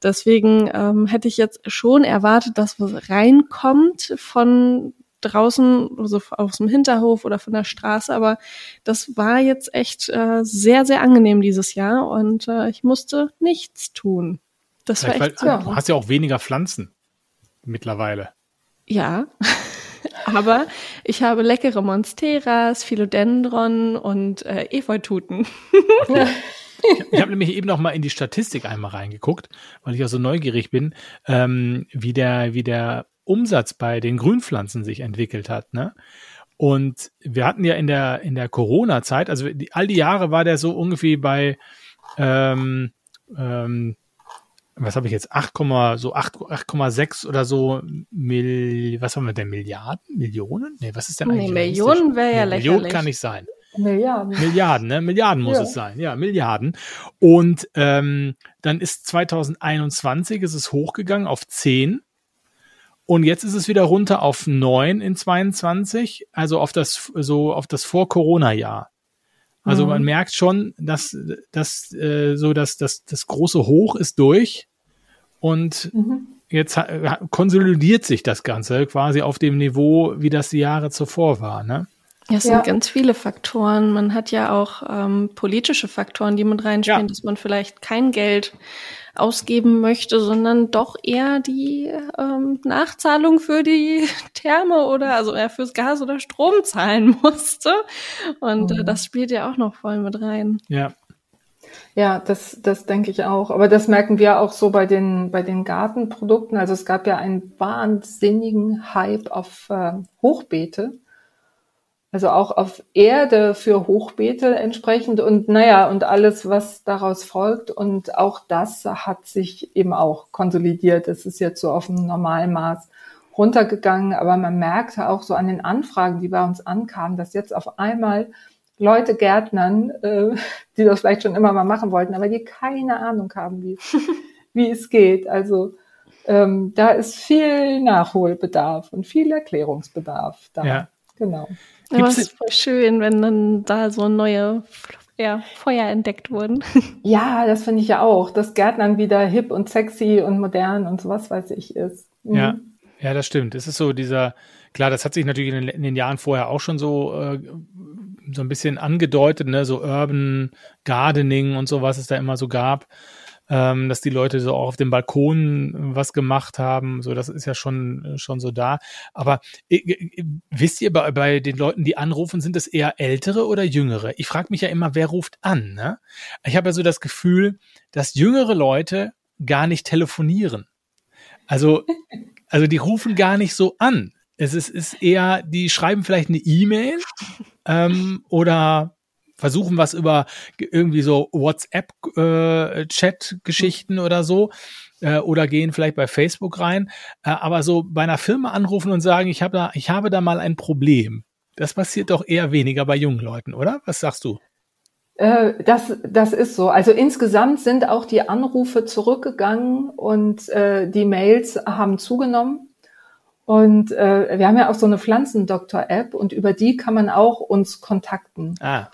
S3: Deswegen ähm, hätte ich jetzt schon erwartet, dass was reinkommt von draußen, also aus dem Hinterhof oder von der Straße, aber das war jetzt echt äh, sehr, sehr angenehm dieses Jahr und äh, ich musste nichts tun. Das
S2: Vielleicht war echt weil, Du hast ja auch weniger Pflanzen mittlerweile.
S3: Ja. Aber ich habe leckere Monsteras, Philodendron und äh, Efeututen.
S2: Ich habe nämlich eben noch mal in die Statistik einmal reingeguckt, weil ich auch so neugierig bin, ähm, wie der wie der Umsatz bei den Grünpflanzen sich entwickelt hat. Ne? Und wir hatten ja in der in der Corona-Zeit, also die, all die Jahre war der so ungefähr bei ähm, ähm, was habe ich jetzt, 8, so 8,6 oder so, Mil, was haben wir denn, Milliarden, Millionen? Nee, was ist denn eigentlich?
S3: Nee, Millionen wäre ja nee, lächerlich.
S2: Millionen kann nicht sein.
S4: Milliarden.
S2: Milliarden, ne? Milliarden muss ja. es sein. Ja, Milliarden. Und ähm, dann ist 2021 ist es hochgegangen auf 10. Und jetzt ist es wieder runter auf 9 in 22, also auf das so auf das Vor-Corona-Jahr. Also mhm. man merkt schon, dass, dass äh, so dass das, das große Hoch ist durch und mhm. jetzt konsolidiert sich das Ganze quasi auf dem Niveau, wie das die Jahre zuvor war, ne?
S3: Ja, es ja. sind ganz viele Faktoren. Man hat ja auch ähm, politische Faktoren, die mit reinspielen, ja. dass man vielleicht kein Geld ausgeben möchte, sondern doch eher die ähm, Nachzahlung für die Therme oder also eher fürs Gas oder Strom zahlen musste. Und äh, mhm. das spielt ja auch noch voll mit rein.
S2: Ja.
S4: Ja, das, das denke ich auch. Aber das merken wir auch so bei den, bei den Gartenprodukten. Also es gab ja einen wahnsinnigen Hype auf äh, Hochbeete also auch auf Erde für Hochbeete entsprechend und naja, und alles, was daraus folgt. Und auch das hat sich eben auch konsolidiert. Es ist jetzt so auf dem Normalmaß runtergegangen, aber man merkte auch so an den Anfragen, die bei uns ankamen, dass jetzt auf einmal Leute Gärtnern, äh, die das vielleicht schon immer mal machen wollten, aber die keine Ahnung haben, wie, wie es geht. Also ähm, da ist viel Nachholbedarf und viel Erklärungsbedarf da. Ja. Genau.
S3: Aber es ist voll schön, wenn dann da so neue ja, Feuer entdeckt wurden.
S4: Ja, das finde ich ja auch, dass Gärtnern wieder hip und sexy und modern und sowas weiß ich ist.
S2: Mhm. Ja, ja, das stimmt. Es ist so dieser, klar, das hat sich natürlich in den, in den Jahren vorher auch schon so, äh, so ein bisschen angedeutet, ne, so Urban Gardening und so, was es da immer so gab ähm, dass die Leute so auch auf dem Balkon was gemacht haben. So, das ist ja schon, schon so da. Aber äh, äh, wisst ihr, bei, bei den Leuten, die anrufen, sind es eher ältere oder jüngere? Ich frage mich ja immer, wer ruft an? Ne? Ich habe ja so das Gefühl, dass jüngere Leute gar nicht telefonieren. Also, also die rufen gar nicht so an. Es ist, ist eher, die schreiben vielleicht eine E-Mail ähm, oder versuchen was über irgendwie so WhatsApp-Chat-Geschichten äh, oder so äh, oder gehen vielleicht bei Facebook rein. Äh, aber so bei einer Firma anrufen und sagen, ich habe da, ich habe da mal ein Problem. Das passiert doch eher weniger bei jungen Leuten, oder? Was sagst du?
S4: Äh, das, das ist so. Also insgesamt sind auch die Anrufe zurückgegangen und äh, die Mails haben zugenommen. Und äh, wir haben ja auch so eine Pflanzendoktor-App und über die kann man auch uns kontakten. Ah.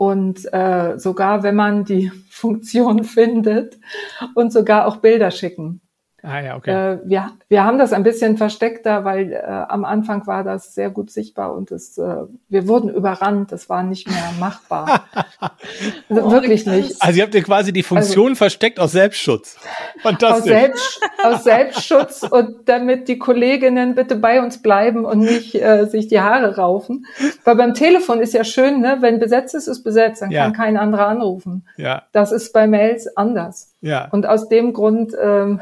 S4: Und äh, sogar, wenn man die Funktion findet und sogar auch Bilder schicken.
S2: Ah ja, okay.
S4: Äh, wir, wir haben das ein bisschen versteckter, weil äh, am Anfang war das sehr gut sichtbar und es, äh, wir wurden überrannt, das war nicht mehr machbar. also, wirklich nicht.
S2: Also ihr habt ihr quasi die Funktion also, versteckt aus Selbstschutz.
S4: Fantastisch. Aus, Selbst, aus Selbstschutz und damit die Kolleginnen bitte bei uns bleiben und nicht äh, sich die Haare raufen. Weil beim Telefon ist ja schön, ne? wenn besetzt ist, ist besetzt, dann ja. kann kein anderer anrufen.
S2: Ja.
S4: Das ist bei Mails anders.
S2: Ja.
S4: Und aus dem Grund ähm,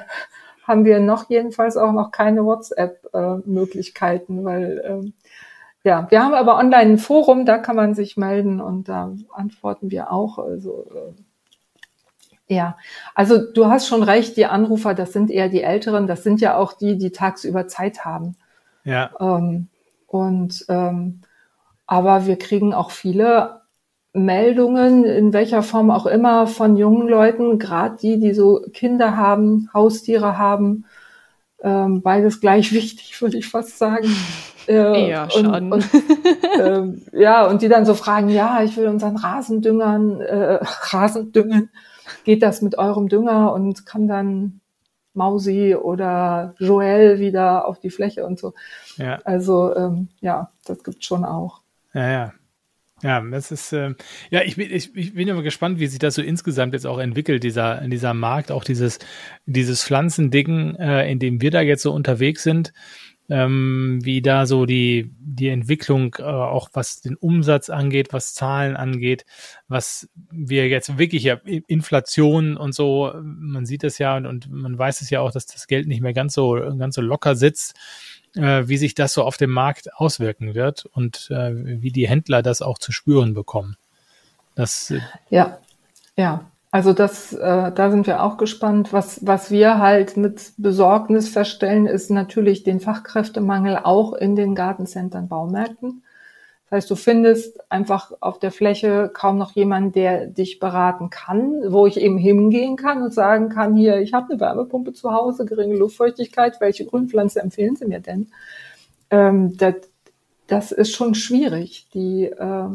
S4: haben wir noch jedenfalls auch noch keine WhatsApp-Möglichkeiten, weil ähm, ja, wir haben aber online ein Forum, da kann man sich melden und da antworten wir auch. Also äh, ja, also du hast schon recht, die Anrufer, das sind eher die Älteren, das sind ja auch die, die tagsüber Zeit haben.
S2: Ja.
S4: Ähm, und ähm, aber wir kriegen auch viele Meldungen, in welcher Form auch immer, von jungen Leuten, gerade die, die so Kinder haben, Haustiere haben, ähm, beides gleich wichtig, würde ich fast sagen.
S3: Äh, ja, schon.
S4: Und, und, äh, ja, und die dann so fragen, ja, ich will unseren Rasendüngern, äh, Rasendüngen, geht das mit eurem Dünger und kann dann Mausi oder Joel wieder auf die Fläche und so.
S2: Ja.
S4: Also ähm, ja, das gibt's schon auch.
S2: Ja, ja. Ja, das ist, äh, ja, ich bin, ich, ich bin immer gespannt, wie sich das so insgesamt jetzt auch entwickelt, dieser, dieser Markt, auch dieses, dieses Pflanzending, äh, in dem wir da jetzt so unterwegs sind, ähm, wie da so die, die Entwicklung, äh, auch was den Umsatz angeht, was Zahlen angeht, was wir jetzt wirklich ja, Inflation und so, man sieht es ja und, und man weiß es ja auch, dass das Geld nicht mehr ganz so, ganz so locker sitzt äh, wie sich das so auf dem Markt auswirken wird und äh, wie die Händler das auch zu spüren bekommen. Das,
S4: äh, ja, ja. Also das, äh, da sind wir auch gespannt. Was, was wir halt mit Besorgnis feststellen, ist natürlich den Fachkräftemangel auch in den Gartencentern, Baumärkten. Das heißt, du findest einfach auf der Fläche kaum noch jemanden, der dich beraten kann, wo ich eben hingehen kann und sagen kann, hier, ich habe eine Wärmepumpe zu Hause, geringe Luftfeuchtigkeit, welche Grünpflanze empfehlen Sie mir denn? Ähm, das, das ist schon schwierig. Die, äh,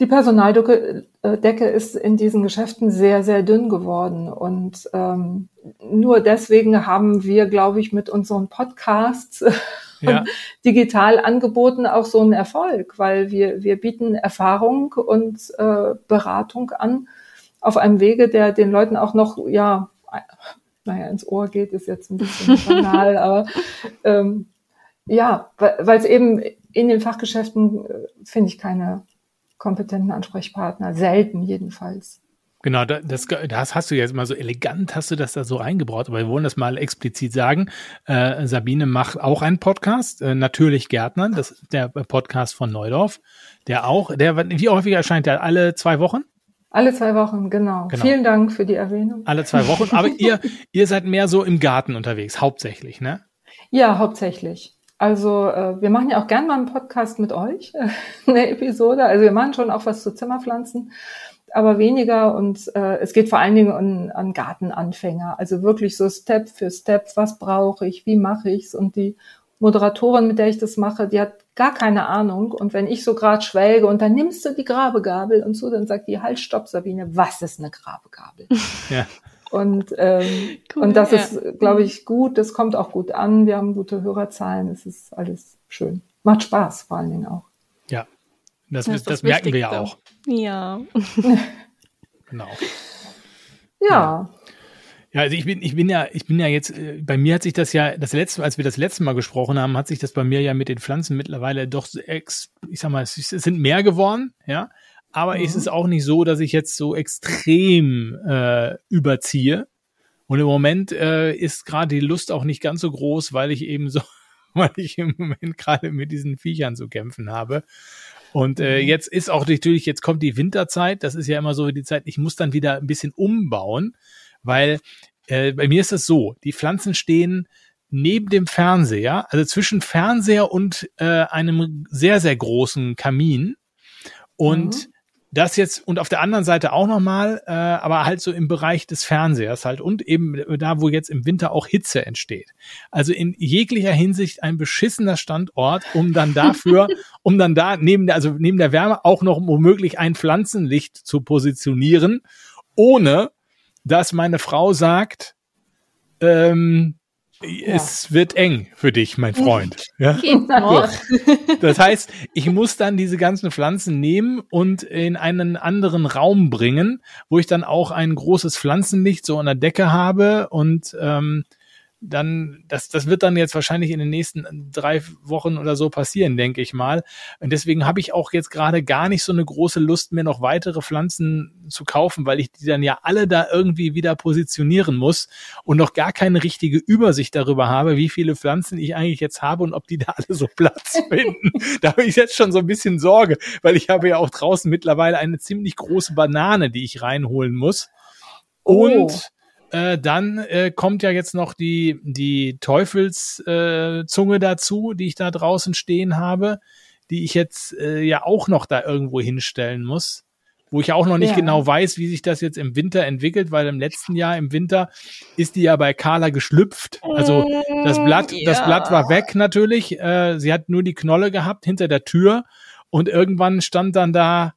S4: Die Personaldecke äh, ist in diesen Geschäften sehr, sehr dünn geworden. Und ähm, nur deswegen haben wir, glaube ich, mit unseren Podcasts ja. digital angeboten auch so einen Erfolg, weil wir, wir bieten Erfahrung und äh, Beratung an auf einem Wege, der den Leuten auch noch, ja, naja, ins Ohr geht, ist jetzt ein bisschen banal, aber ähm, ja, weil es eben in den Fachgeschäften äh, finde ich keine kompetenten Ansprechpartner, selten jedenfalls.
S2: Genau, das, das hast du jetzt mal so elegant, hast du das da so eingebaut, aber wir wollen das mal explizit sagen. Äh, Sabine macht auch einen Podcast, äh, natürlich Gärtnern, das ist der Podcast von Neudorf, der auch, der, wie häufig erscheint der? Alle zwei Wochen?
S4: Alle zwei Wochen, genau. genau. Vielen Dank für die Erwähnung.
S2: Alle zwei Wochen, aber ihr, ihr seid mehr so im Garten unterwegs, hauptsächlich, ne?
S4: Ja, hauptsächlich. Also äh, wir machen ja auch gern mal einen Podcast mit euch, eine Episode. Also wir machen schon auch was zu Zimmerpflanzen, aber weniger. Und äh, es geht vor allen Dingen an, an Gartenanfänger. Also wirklich so Step für Step, was brauche ich, wie mache ich's? Und die Moderatorin, mit der ich das mache, die hat gar keine Ahnung. Und wenn ich so gerade schwelge und dann nimmst du die Grabegabel und so, dann sagt die, halt, stopp, Sabine, was ist eine Grabegabel? Ja. Und, ähm, cool, und das ja. ist, glaube ich, gut. Das kommt auch gut an. Wir haben gute Hörerzahlen. Es ist alles schön. Macht Spaß vor allen Dingen auch.
S2: Ja, das, das, das merken wir ja auch.
S3: Ja.
S2: genau.
S4: Ja.
S2: ja. Ja, also ich bin, ich bin ja, ich bin ja jetzt, äh, bei mir hat sich das ja, das letzte, als wir das letzte Mal gesprochen haben, hat sich das bei mir ja mit den Pflanzen mittlerweile doch, ex, ich sag mal, es sind mehr geworden, ja. Aber mhm. ist es auch nicht so, dass ich jetzt so extrem äh, überziehe. Und im Moment äh, ist gerade die Lust auch nicht ganz so groß, weil ich eben so, weil ich im Moment gerade mit diesen Viechern zu kämpfen habe. Und äh, mhm. jetzt ist auch natürlich, jetzt kommt die Winterzeit, das ist ja immer so die Zeit, ich muss dann wieder ein bisschen umbauen, weil äh, bei mir ist es so, die Pflanzen stehen neben dem Fernseher, also zwischen Fernseher und äh, einem sehr, sehr großen Kamin. Und mhm das jetzt und auf der anderen Seite auch nochmal, äh, aber halt so im Bereich des Fernsehers halt und eben da, wo jetzt im Winter auch Hitze entsteht. Also in jeglicher Hinsicht ein beschissener Standort, um dann dafür, um dann da neben der, also neben der Wärme auch noch womöglich ein Pflanzenlicht zu positionieren, ohne dass meine Frau sagt, ähm, ja. es wird eng für dich, mein Freund. Ja? Genau. Das heißt, ich muss dann diese ganzen Pflanzen nehmen und in einen anderen Raum bringen, wo ich dann auch ein großes Pflanzenlicht so an der Decke habe und ähm, dann, das, das wird dann jetzt wahrscheinlich in den nächsten drei Wochen oder so passieren, denke ich mal. Und deswegen habe ich auch jetzt gerade gar nicht so eine große Lust, mir noch weitere Pflanzen zu kaufen, weil ich die dann ja alle da irgendwie wieder positionieren muss und noch gar keine richtige Übersicht darüber habe, wie viele Pflanzen ich eigentlich jetzt habe und ob die da alle so Platz finden. da habe ich jetzt schon so ein bisschen Sorge, weil ich habe ja auch draußen mittlerweile eine ziemlich große Banane, die ich reinholen muss. Oh. Äh, dann äh, kommt ja jetzt noch die, die Teufelszunge äh, dazu, die ich da draußen stehen habe, die ich jetzt äh, ja auch noch da irgendwo hinstellen muss. Wo ich auch noch nicht ja. genau weiß, wie sich das jetzt im Winter entwickelt, weil im letzten Jahr im Winter ist die ja bei Carla geschlüpft. Also das Blatt, ja. das Blatt war weg natürlich. Äh, sie hat nur die Knolle gehabt hinter der Tür und irgendwann stand dann da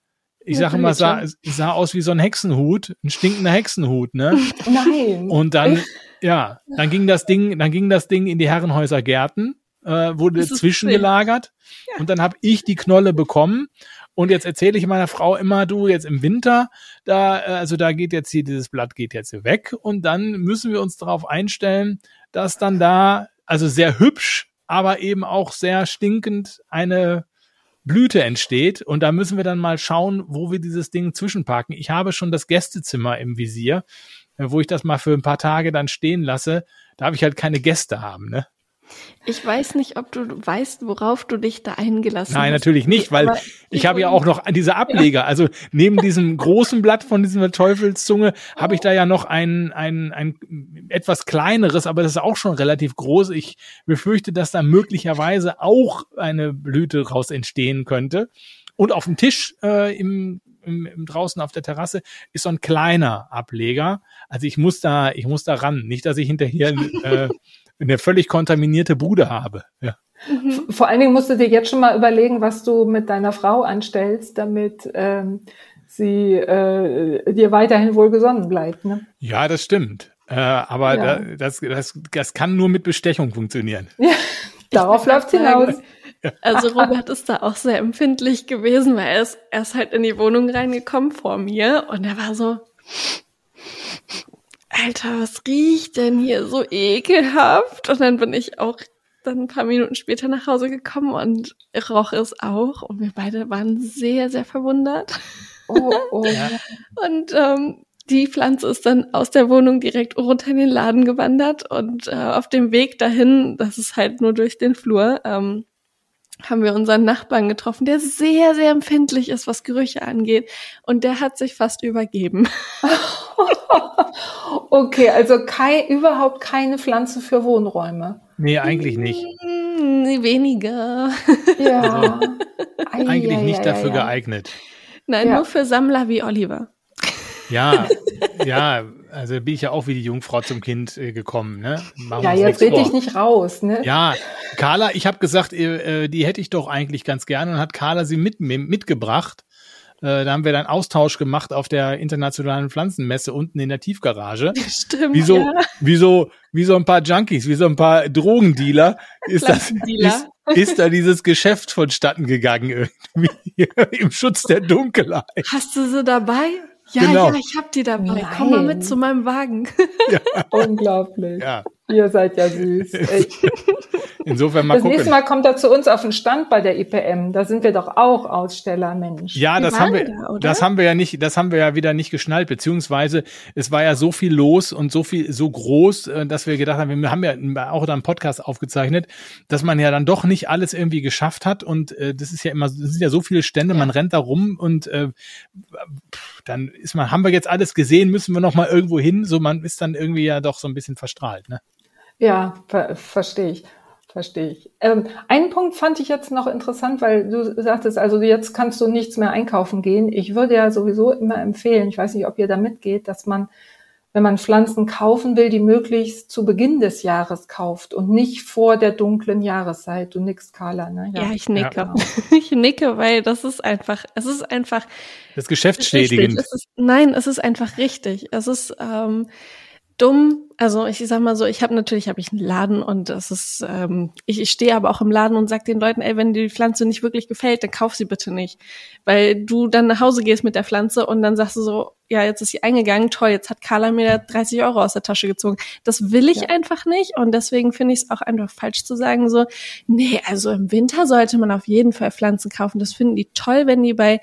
S2: ich sage immer, sah, sah aus wie so ein Hexenhut, ein stinkender Hexenhut, ne?
S4: Nein.
S2: Und dann, ja, dann ging das Ding, dann ging das Ding in die Herrenhäuser Gärten, äh, wurde zwischengelagert ja. und dann habe ich die Knolle bekommen. Und jetzt erzähle ich meiner Frau immer, du jetzt im Winter, da, äh, also da geht jetzt hier, dieses Blatt geht jetzt weg und dann müssen wir uns darauf einstellen, dass dann da, also sehr hübsch, aber eben auch sehr stinkend eine Blüte entsteht. Und da müssen wir dann mal schauen, wo wir dieses Ding zwischenparken. Ich habe schon das Gästezimmer im Visier, äh, wo ich das mal für ein paar Tage dann stehen lasse. Da habe ich halt keine Gäste haben, ne?
S3: Ich weiß nicht, ob du weißt, worauf du dich da eingelassen
S2: Nein, hast. Nein, natürlich nicht, weil Aber ich habe ja auch noch diese Ableger. Also neben diesem großen Blatt von dieser Teufelszunge habe ich da ja noch ein, ein, ein etwas kleineres, aber das ist auch schon relativ groß. Ich befürchte, dass da möglicherweise auch eine Blüte raus entstehen könnte. Und auf dem Tisch äh, im, im, im draußen auf der Terrasse ist so ein kleiner Ableger. Also ich muss da, ich muss da ran. Nicht, dass ich hinterher äh, eine völlig kontaminierte Bude habe. Ja.
S4: Mhm. Vor allen Dingen musst du dir jetzt schon mal überlegen, was du mit deiner Frau anstellst, damit ähm, sie äh, dir weiterhin wohlgesonnen bleibt. Ne?
S2: Ja, das stimmt. Äh, aber ja. da, das, das, das kann nur mit Bestechung funktionieren. Ja,
S4: darauf läuft hinaus.
S3: Also Robert ist da auch sehr empfindlich gewesen, weil er ist, er ist halt in die Wohnung reingekommen vor mir und er war so, Alter, was riecht denn hier so ekelhaft? Und dann bin ich auch dann ein paar Minuten später nach Hause gekommen und roch es auch und wir beide waren sehr, sehr verwundert. Oh, oh. Ja. Und ähm, die Pflanze ist dann aus der Wohnung direkt runter in den Laden gewandert und äh, auf dem Weg dahin, das ist halt nur durch den Flur, ähm, haben wir unseren Nachbarn getroffen, der sehr, sehr empfindlich ist, was Gerüche angeht. Und der hat sich fast übergeben.
S4: okay, also kein, überhaupt keine Pflanze für Wohnräume.
S2: Nee, eigentlich nicht.
S3: Nee, weniger.
S2: Ja. Also, eigentlich ja, nicht ja, dafür ja. geeignet.
S3: Nein, nur für Sammler wie Oliver.
S2: Ja, ja, also bin ich ja auch wie die Jungfrau zum Kind äh, gekommen. Ne?
S4: Machen ja, jetzt red ich nicht raus. Ne?
S2: Ja, Carla, ich habe gesagt, äh, äh, die hätte ich doch eigentlich ganz gerne und hat Carla sie mit, mitgebracht. Äh, da haben wir dann Austausch gemacht auf der internationalen Pflanzenmesse unten in der Tiefgarage.
S3: Stimmt.
S2: Wie so, ja. wie so, wie so ein paar Junkies, wie so ein paar Drogendealer ist das, ist, ist da dieses Geschäft vonstatten gegangen irgendwie im Schutz der Dunkelheit.
S3: Hast du sie dabei? Ja, genau. ja, ich hab die dabei. Nein. Komm mal mit zu meinem Wagen.
S4: Ja. Unglaublich. Ja. Ihr seid ja süß.
S2: Insofern mal
S4: das
S2: gucken.
S4: nächste Mal kommt er zu uns auf den Stand bei der IPM. Da sind wir doch auch Aussteller, Mensch.
S2: Ja, das haben wir, da, das haben wir ja nicht, das haben wir ja wieder nicht geschnallt, beziehungsweise es war ja so viel los und so viel, so groß, äh, dass wir gedacht haben, wir haben ja auch da einen Podcast aufgezeichnet, dass man ja dann doch nicht alles irgendwie geschafft hat und äh, das ist ja immer, das sind ja so viele Stände, man rennt da rum und äh, dann ist man, haben wir jetzt alles gesehen, müssen wir noch mal irgendwo hin, so man ist dann irgendwie ja doch so ein bisschen verstrahlt, ne?
S4: Ja, ver verstehe ich. Verstehe ich. Ähm, einen Punkt fand ich jetzt noch interessant, weil du sagtest, also jetzt kannst du nichts mehr einkaufen gehen. Ich würde ja sowieso immer empfehlen, ich weiß nicht, ob ihr da mitgeht, dass man, wenn man Pflanzen kaufen will, die möglichst zu Beginn des Jahres kauft und nicht vor der dunklen Jahreszeit. Du nickst, Carla, ne?
S3: Ja, ja ich nicke. Ja. Ich nicke, weil das ist einfach, es ist einfach.
S2: Das Geschäftsschädigend.
S3: Nein, es ist einfach richtig. Es ist, ähm, dumm. Also ich sag mal so, ich habe natürlich habe ich einen Laden und das ist, ähm, ich, ich stehe aber auch im Laden und sag den Leuten, ey, wenn dir die Pflanze nicht wirklich gefällt, dann kauf sie bitte nicht, weil du dann nach Hause gehst mit der Pflanze und dann sagst du so, ja, jetzt ist sie eingegangen, toll, jetzt hat Carla mir 30 Euro aus der Tasche gezogen. Das will ich ja. einfach nicht und deswegen finde ich es auch einfach falsch zu sagen so, nee, also im Winter sollte man auf jeden Fall Pflanzen kaufen. Das finden die toll, wenn die bei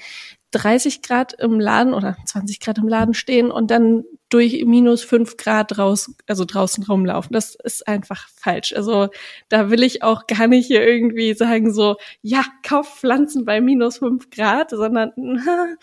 S3: 30 Grad im Laden oder 20 Grad im Laden stehen und dann durch minus 5 Grad raus, also draußen rumlaufen. Das ist einfach falsch. Also da will ich auch gar nicht hier irgendwie sagen so, ja, kauf Pflanzen bei minus 5 Grad, sondern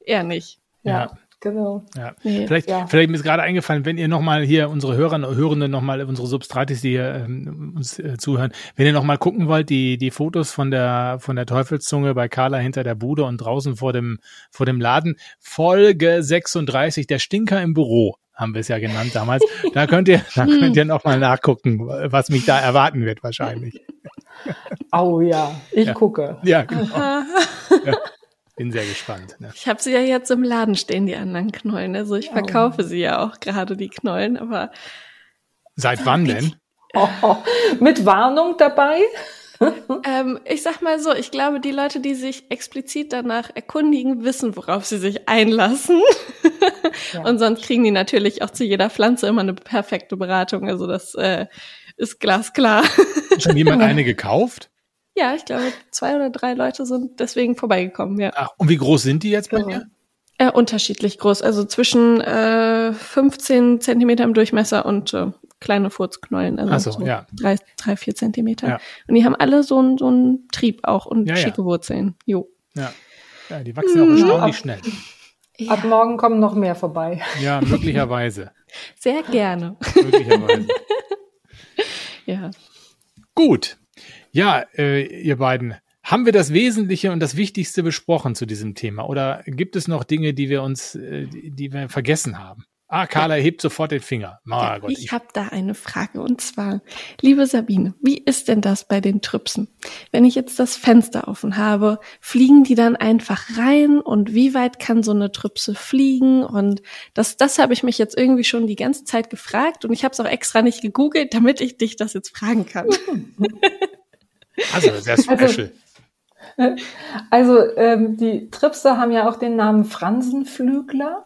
S3: eher nicht.
S2: ja. ja. Genau. Ja. Nee. Vielleicht, ja. vielleicht ist gerade eingefallen, wenn ihr nochmal hier unsere Hörer und Hörende nochmal, unsere Substratis, die hier ähm, uns äh, zuhören, wenn ihr nochmal gucken wollt, die, die Fotos von der, von der Teufelszunge bei Carla hinter der Bude und draußen vor dem, vor dem Laden, Folge 36, der Stinker im Büro haben wir es ja genannt damals. Da könnt ihr, da könnt ihr nochmal nachgucken, was mich da erwarten wird wahrscheinlich.
S4: Oh ja, ich
S2: ja.
S4: gucke.
S2: Ja, genau. ja. Bin sehr gespannt. Ne?
S3: Ich habe sie ja jetzt im Laden stehen, die anderen Knollen. Also ich verkaufe oh. sie ja auch gerade, die Knollen, aber.
S2: Seit wann denn?
S4: Oh, mit Warnung dabei?
S3: ähm, ich sag mal so, ich glaube, die Leute, die sich explizit danach erkundigen, wissen, worauf sie sich einlassen. Ja. Und sonst kriegen die natürlich auch zu jeder Pflanze immer eine perfekte Beratung. Also das äh, ist glasklar.
S2: Hat schon jemand eine gekauft?
S3: Ja, ich glaube, zwei oder drei Leute sind deswegen vorbeigekommen, ja.
S2: Ach, und wie groß sind die jetzt bei
S3: dir? Äh, unterschiedlich groß, also zwischen äh, 15 Zentimeter im Durchmesser und äh, kleine Furzknollen, also
S2: so, so ja.
S3: drei, drei, vier Zentimeter. Ja. Und die haben alle so, einen so einen Trieb auch und ja, schicke ja. Wurzeln. Jo.
S2: Ja. ja, die wachsen auch erstaunlich
S4: ab,
S2: schnell.
S4: Ab morgen kommen noch mehr vorbei.
S2: Ja, möglicherweise.
S3: Sehr gerne.
S2: möglicherweise.
S3: ja.
S2: Gut, ja, äh, ihr beiden, haben wir das Wesentliche und das Wichtigste besprochen zu diesem Thema? Oder gibt es noch Dinge, die wir uns, äh, die wir vergessen haben? Ah, Carla hebt sofort den Finger.
S3: Ja, Gott, ich ich habe da eine Frage und zwar, liebe Sabine, wie ist denn das bei den Trüpsen? Wenn ich jetzt das Fenster offen habe, fliegen die dann einfach rein und wie weit kann so eine Trüpse fliegen? Und das, das habe ich mich jetzt irgendwie schon die ganze Zeit gefragt und ich habe es auch extra nicht gegoogelt, damit ich dich das jetzt fragen kann.
S2: Also sehr also, special.
S4: Also, also ähm, die Tripse haben ja auch den Namen Fransenflügler.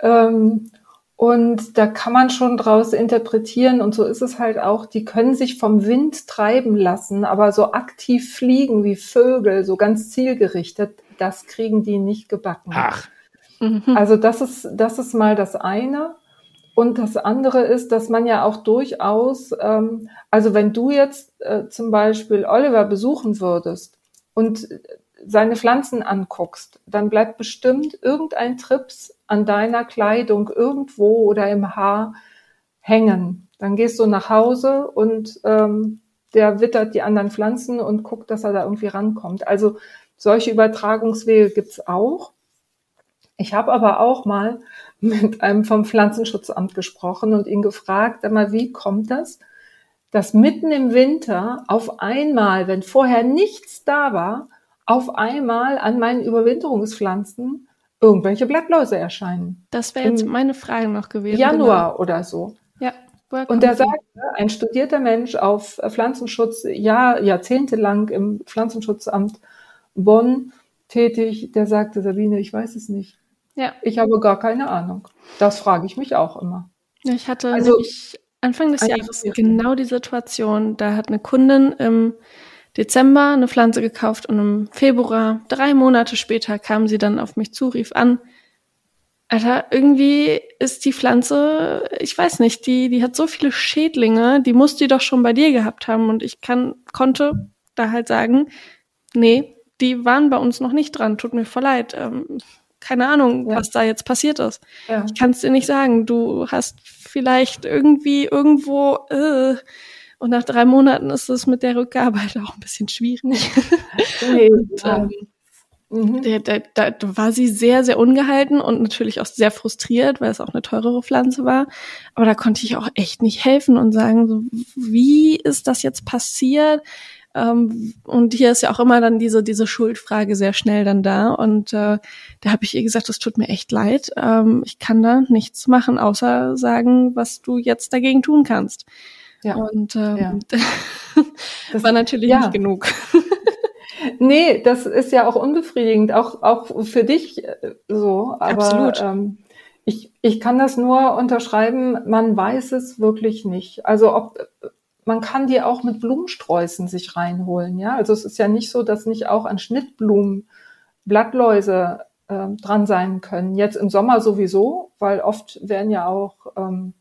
S4: Ähm, und da kann man schon draus interpretieren, und so ist es halt auch, die können sich vom Wind treiben lassen, aber so aktiv fliegen wie Vögel, so ganz zielgerichtet, das kriegen die nicht gebacken.
S2: Ach.
S4: Mhm. Also das ist, das ist mal das eine. Und das andere ist, dass man ja auch durchaus, ähm, also wenn du jetzt äh, zum Beispiel Oliver besuchen würdest und seine Pflanzen anguckst, dann bleibt bestimmt irgendein Trips an deiner Kleidung irgendwo oder im Haar hängen. Dann gehst du nach Hause und ähm, der wittert die anderen Pflanzen und guckt, dass er da irgendwie rankommt. Also solche Übertragungswege gibt's auch. Ich habe aber auch mal mit einem vom Pflanzenschutzamt gesprochen und ihn gefragt, einmal, wie kommt das, dass mitten im Winter auf einmal, wenn vorher nichts da war, auf einmal an meinen Überwinterungspflanzen irgendwelche Blattläuse erscheinen.
S3: Das wäre jetzt meine Frage noch gewesen.
S4: Januar genau. oder so.
S3: Ja.
S4: Und der sagt, ein studierter Mensch auf Pflanzenschutz, ja, jahrzehntelang im Pflanzenschutzamt Bonn tätig, der sagte, Sabine, ich weiß es nicht. Ja. Ich habe gar keine Ahnung. Das frage ich mich auch immer.
S3: Ich hatte also, Anfang des Jahres genau die Situation, da hat eine Kundin im Dezember eine Pflanze gekauft und im Februar, drei Monate später, kam sie dann auf mich zu, rief an, Alter, irgendwie ist die Pflanze, ich weiß nicht, die, die hat so viele Schädlinge, die muss die doch schon bei dir gehabt haben. Und ich kann, konnte da halt sagen, nee, die waren bei uns noch nicht dran, tut mir voll leid. Ähm, keine Ahnung, ja. was da jetzt passiert ist. Ja. Ich kann es dir nicht sagen. Du hast vielleicht irgendwie irgendwo äh, und nach drei Monaten ist es mit der Rückgabe halt auch ein bisschen schwierig. Nee, und, ähm, mhm. da, da, da war sie sehr, sehr ungehalten und natürlich auch sehr frustriert, weil es auch eine teurere Pflanze war. Aber da konnte ich auch echt nicht helfen und sagen, so, wie ist das jetzt passiert? Ähm, und hier ist ja auch immer dann diese, diese Schuldfrage sehr schnell dann da. Und äh, da habe ich ihr gesagt, es tut mir echt leid. Ähm, ich kann da nichts machen, außer sagen, was du jetzt dagegen tun kannst. Ja. Und ähm, ja. das war natürlich ja. nicht genug.
S4: nee, das ist ja auch unbefriedigend, auch, auch für dich äh, so. Aber Absolut. Ähm, ich, ich kann das nur unterschreiben, man weiß es wirklich nicht. Also ob man kann die auch mit Blumensträußen sich reinholen, ja. Also es ist ja nicht so, dass nicht auch an Schnittblumen Blattläuse äh, dran sein können. Jetzt im Sommer sowieso, weil oft werden ja auch ähm,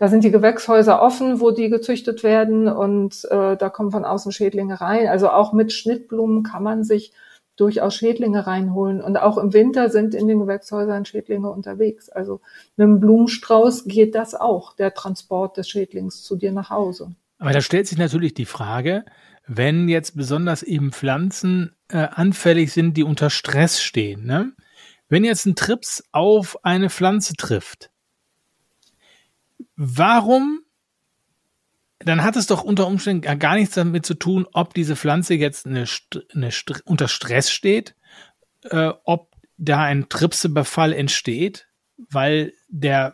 S4: da sind die Gewächshäuser offen, wo die gezüchtet werden und äh, da kommen von außen Schädlinge rein. Also auch mit Schnittblumen kann man sich durchaus Schädlinge reinholen. Und auch im Winter sind in den Gewächshäusern Schädlinge unterwegs. Also mit einem Blumenstrauß geht das auch, der Transport des Schädlings zu dir nach Hause.
S2: Aber da stellt sich natürlich die Frage, wenn jetzt besonders eben Pflanzen äh, anfällig sind, die unter Stress stehen. Ne? Wenn jetzt ein Trips auf eine Pflanze trifft, warum dann hat es doch unter Umständen gar nichts damit zu tun, ob diese Pflanze jetzt eine, eine unter Stress steht, äh, ob da ein Tripsebefall entsteht, weil der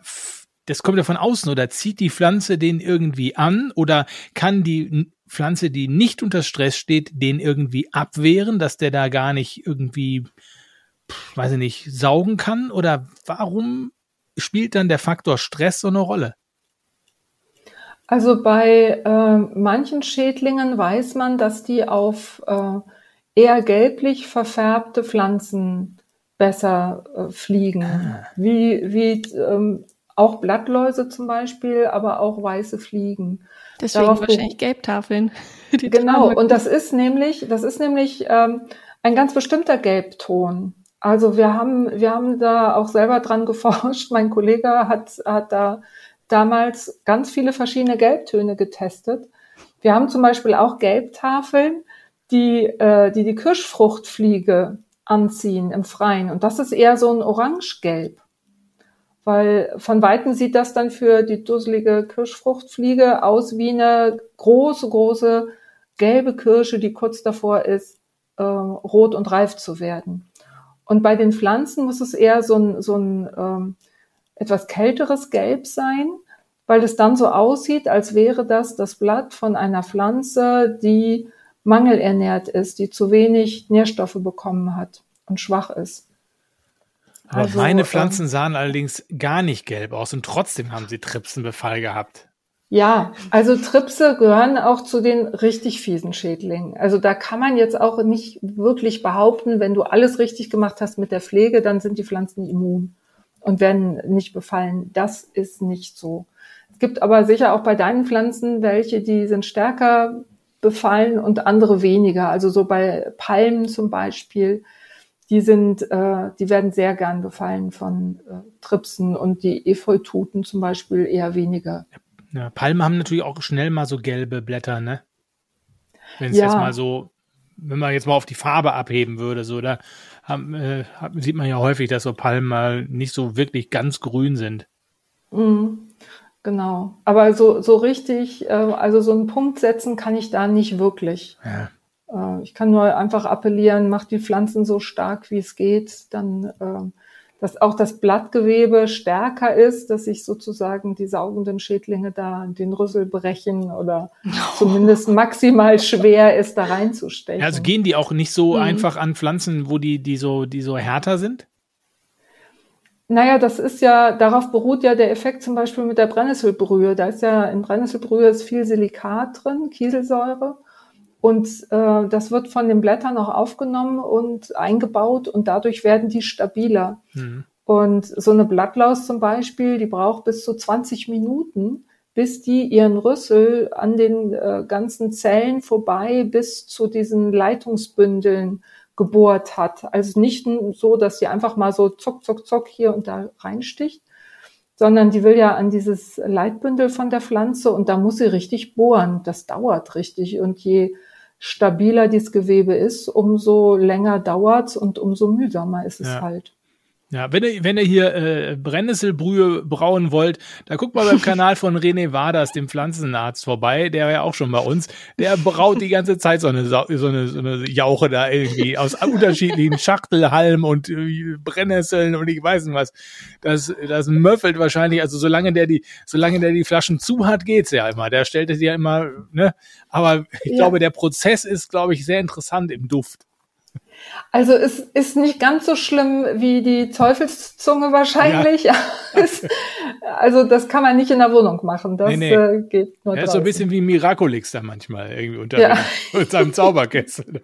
S2: das kommt ja von außen oder zieht die Pflanze den irgendwie an oder kann die Pflanze, die nicht unter Stress steht, den irgendwie abwehren, dass der da gar nicht irgendwie, weiß ich nicht, saugen kann oder warum spielt dann der Faktor Stress so eine Rolle?
S4: Also bei äh, manchen Schädlingen weiß man, dass die auf äh, eher gelblich verfärbte Pflanzen besser äh, fliegen. Ah. Wie, wie ähm, auch Blattläuse zum Beispiel, aber auch weiße Fliegen.
S3: Deswegen Darauf wahrscheinlich Gelbtafeln.
S4: genau, und das ist nämlich, das ist nämlich ähm, ein ganz bestimmter Gelbton. Also wir haben, wir haben da auch selber dran geforscht. Mein Kollege hat, hat da damals ganz viele verschiedene Gelbtöne getestet. Wir haben zum Beispiel auch Gelbtafeln, die äh, die, die Kirschfruchtfliege anziehen im Freien. Und das ist eher so ein Orangegelb. Weil von Weitem sieht das dann für die dusselige Kirschfruchtfliege aus wie eine große, große gelbe Kirsche, die kurz davor ist, äh, rot und reif zu werden. Und bei den Pflanzen muss es eher so ein, so ein ähm, etwas kälteres Gelb sein, weil es dann so aussieht, als wäre das das Blatt von einer Pflanze, die mangelernährt ist, die zu wenig Nährstoffe bekommen hat und schwach ist.
S2: Aber also, meine ähm, Pflanzen sahen allerdings gar nicht gelb aus und trotzdem haben sie Tripsenbefall gehabt.
S4: Ja, also Tripse gehören auch zu den richtig fiesen Schädlingen. Also da kann man jetzt auch nicht wirklich behaupten, wenn du alles richtig gemacht hast mit der Pflege, dann sind die Pflanzen immun und werden nicht befallen. Das ist nicht so. Es gibt aber sicher auch bei deinen Pflanzen welche, die sind stärker befallen und andere weniger. Also so bei Palmen zum Beispiel die sind, äh, die werden sehr gern befallen von äh, Tripsen und die Efeututen zum Beispiel eher weniger.
S2: Ja, Palmen haben natürlich auch schnell mal so gelbe Blätter, ne? Wenn es ja. jetzt mal so, wenn man jetzt mal auf die Farbe abheben würde, so, da haben, äh, sieht man ja häufig, dass so Palmen mal nicht so wirklich ganz grün sind.
S4: Mhm, genau. Aber so, so richtig, äh, also so einen Punkt setzen kann ich da nicht wirklich. Ja. Äh, ich kann nur einfach appellieren, macht die Pflanzen so stark, wie es geht, dann, äh, dass auch das Blattgewebe stärker ist, dass sich sozusagen die saugenden Schädlinge da den Rüssel brechen oder zumindest maximal schwer ist, da reinzustechen.
S2: Also gehen die auch nicht so mhm. einfach an Pflanzen, wo die, die so, die so härter sind?
S4: Naja, das ist ja, darauf beruht ja der Effekt zum Beispiel mit der Brennnesselbrühe. Da ist ja in Brennnesselbrühe ist viel Silikat drin, Kieselsäure. Und äh, das wird von den Blättern auch aufgenommen und eingebaut und dadurch werden die stabiler. Mhm. Und so eine Blattlaus zum Beispiel, die braucht bis zu 20 Minuten, bis die ihren Rüssel an den äh, ganzen Zellen vorbei bis zu diesen Leitungsbündeln gebohrt hat. Also nicht so, dass sie einfach mal so zock, zock, zock hier und da reinsticht, sondern die will ja an dieses Leitbündel von der Pflanze und da muss sie richtig bohren. Das dauert richtig und je stabiler dieses Gewebe ist, umso länger dauert's und umso mühsamer ist es ja. halt.
S2: Ja, wenn ihr, wenn ihr hier äh, Brennnesselbrühe brauen wollt, da guckt mal beim Kanal von René Waders, dem Pflanzenarzt, vorbei, der war ja auch schon bei uns. Der braut die ganze Zeit so eine, so eine, so eine Jauche da irgendwie aus unterschiedlichen Schachtelhalmen und äh, Brennnesseln und ich weiß nicht was. Das, das möffelt wahrscheinlich, also solange der die, solange der die Flaschen zu hat, geht's ja immer. Der stellt es ja immer, ne? Aber ich ja. glaube, der Prozess ist, glaube ich, sehr interessant im Duft.
S4: Also es ist nicht ganz so schlimm wie die Teufelszunge wahrscheinlich. Ja. also das kann man nicht in der Wohnung machen. Das nee, nee. Äh, geht
S2: nur. Er ist so ein bisschen wie Miraculix da manchmal irgendwie unter ja. seinem Zauberkessel.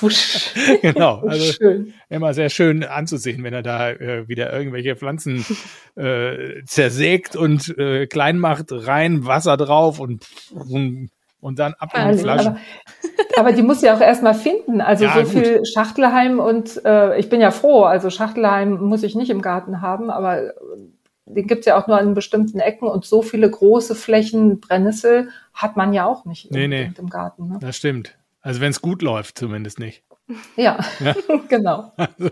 S2: genau. Also schön. immer sehr schön anzusehen, wenn er da äh, wieder irgendwelche Pflanzen äh, zersägt und äh, klein macht, rein Wasser drauf und, und und dann ab in die Flasche.
S4: Aber, aber, die muss ja auch erstmal finden. Also ja, so gut. viel Schachtelheim und äh, ich bin ja froh, also Schachtelheim muss ich nicht im Garten haben, aber äh, den gibt's ja auch nur an bestimmten Ecken und so viele große Flächen Brennnessel hat man ja auch nicht
S2: nee, nee. im Garten. Ne? Das stimmt. Also wenn es gut läuft, zumindest nicht.
S4: Ja, ja. genau. Also,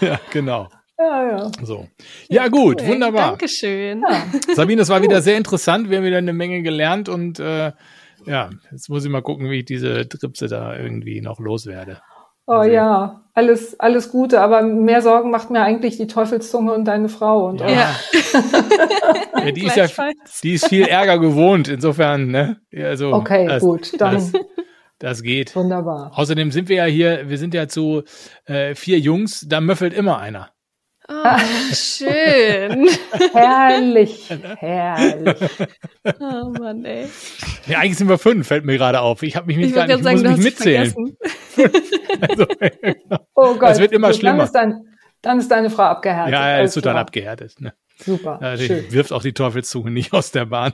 S2: ja, genau. Ja, ja. So. Ja, gut, cool. wunderbar.
S3: Dankeschön.
S2: Ja. Sabine, es war wieder sehr interessant. Wir haben wieder eine Menge gelernt und äh, ja, jetzt muss ich mal gucken, wie ich diese Tripse da irgendwie noch loswerde.
S4: Oh also, ja, alles, alles Gute, aber mehr Sorgen macht mir eigentlich die Teufelszunge und deine Frau. Und
S2: ja. ja. ja die, ist ja die ist viel Ärger gewohnt, insofern, ne? Also,
S4: okay, das, gut, dann.
S2: Das, das geht.
S4: Wunderbar.
S2: Außerdem sind wir ja hier, wir sind ja zu äh, vier Jungs, da möffelt immer einer.
S3: Oh, schön.
S4: herrlich, herrlich.
S3: Oh Mann, ey.
S2: Ja, eigentlich sind wir fünf, fällt mir gerade auf. Ich habe mich nicht gar nicht, ich sagen, muss mich mitzählen. also,
S4: oh Gott.
S2: Das wird immer schlimmer.
S4: Dann ist, dein, dann ist deine Frau abgehärtet.
S2: Ja, ja ist total abgehärtet. Ne?
S4: Super.
S2: Ja, schön. wirft auch die Teufelszunge nicht aus der Bahn.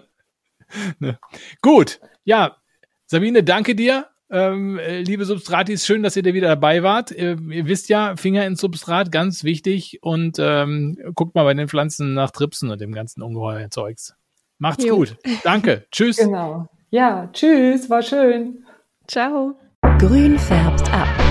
S2: ne? Gut, ja, Sabine, danke dir. Ähm, äh, liebe Substratis, schön, dass ihr da wieder dabei wart. Ihr, ihr, wisst ja, Finger ins Substrat, ganz wichtig. Und ähm, guckt mal bei den Pflanzen nach Tripsen und dem ganzen ungeheuer Zeugs. Macht's jo. gut. Danke. tschüss.
S4: Genau. Ja, tschüss. War schön.
S3: Ciao.
S1: Grün färbt ab.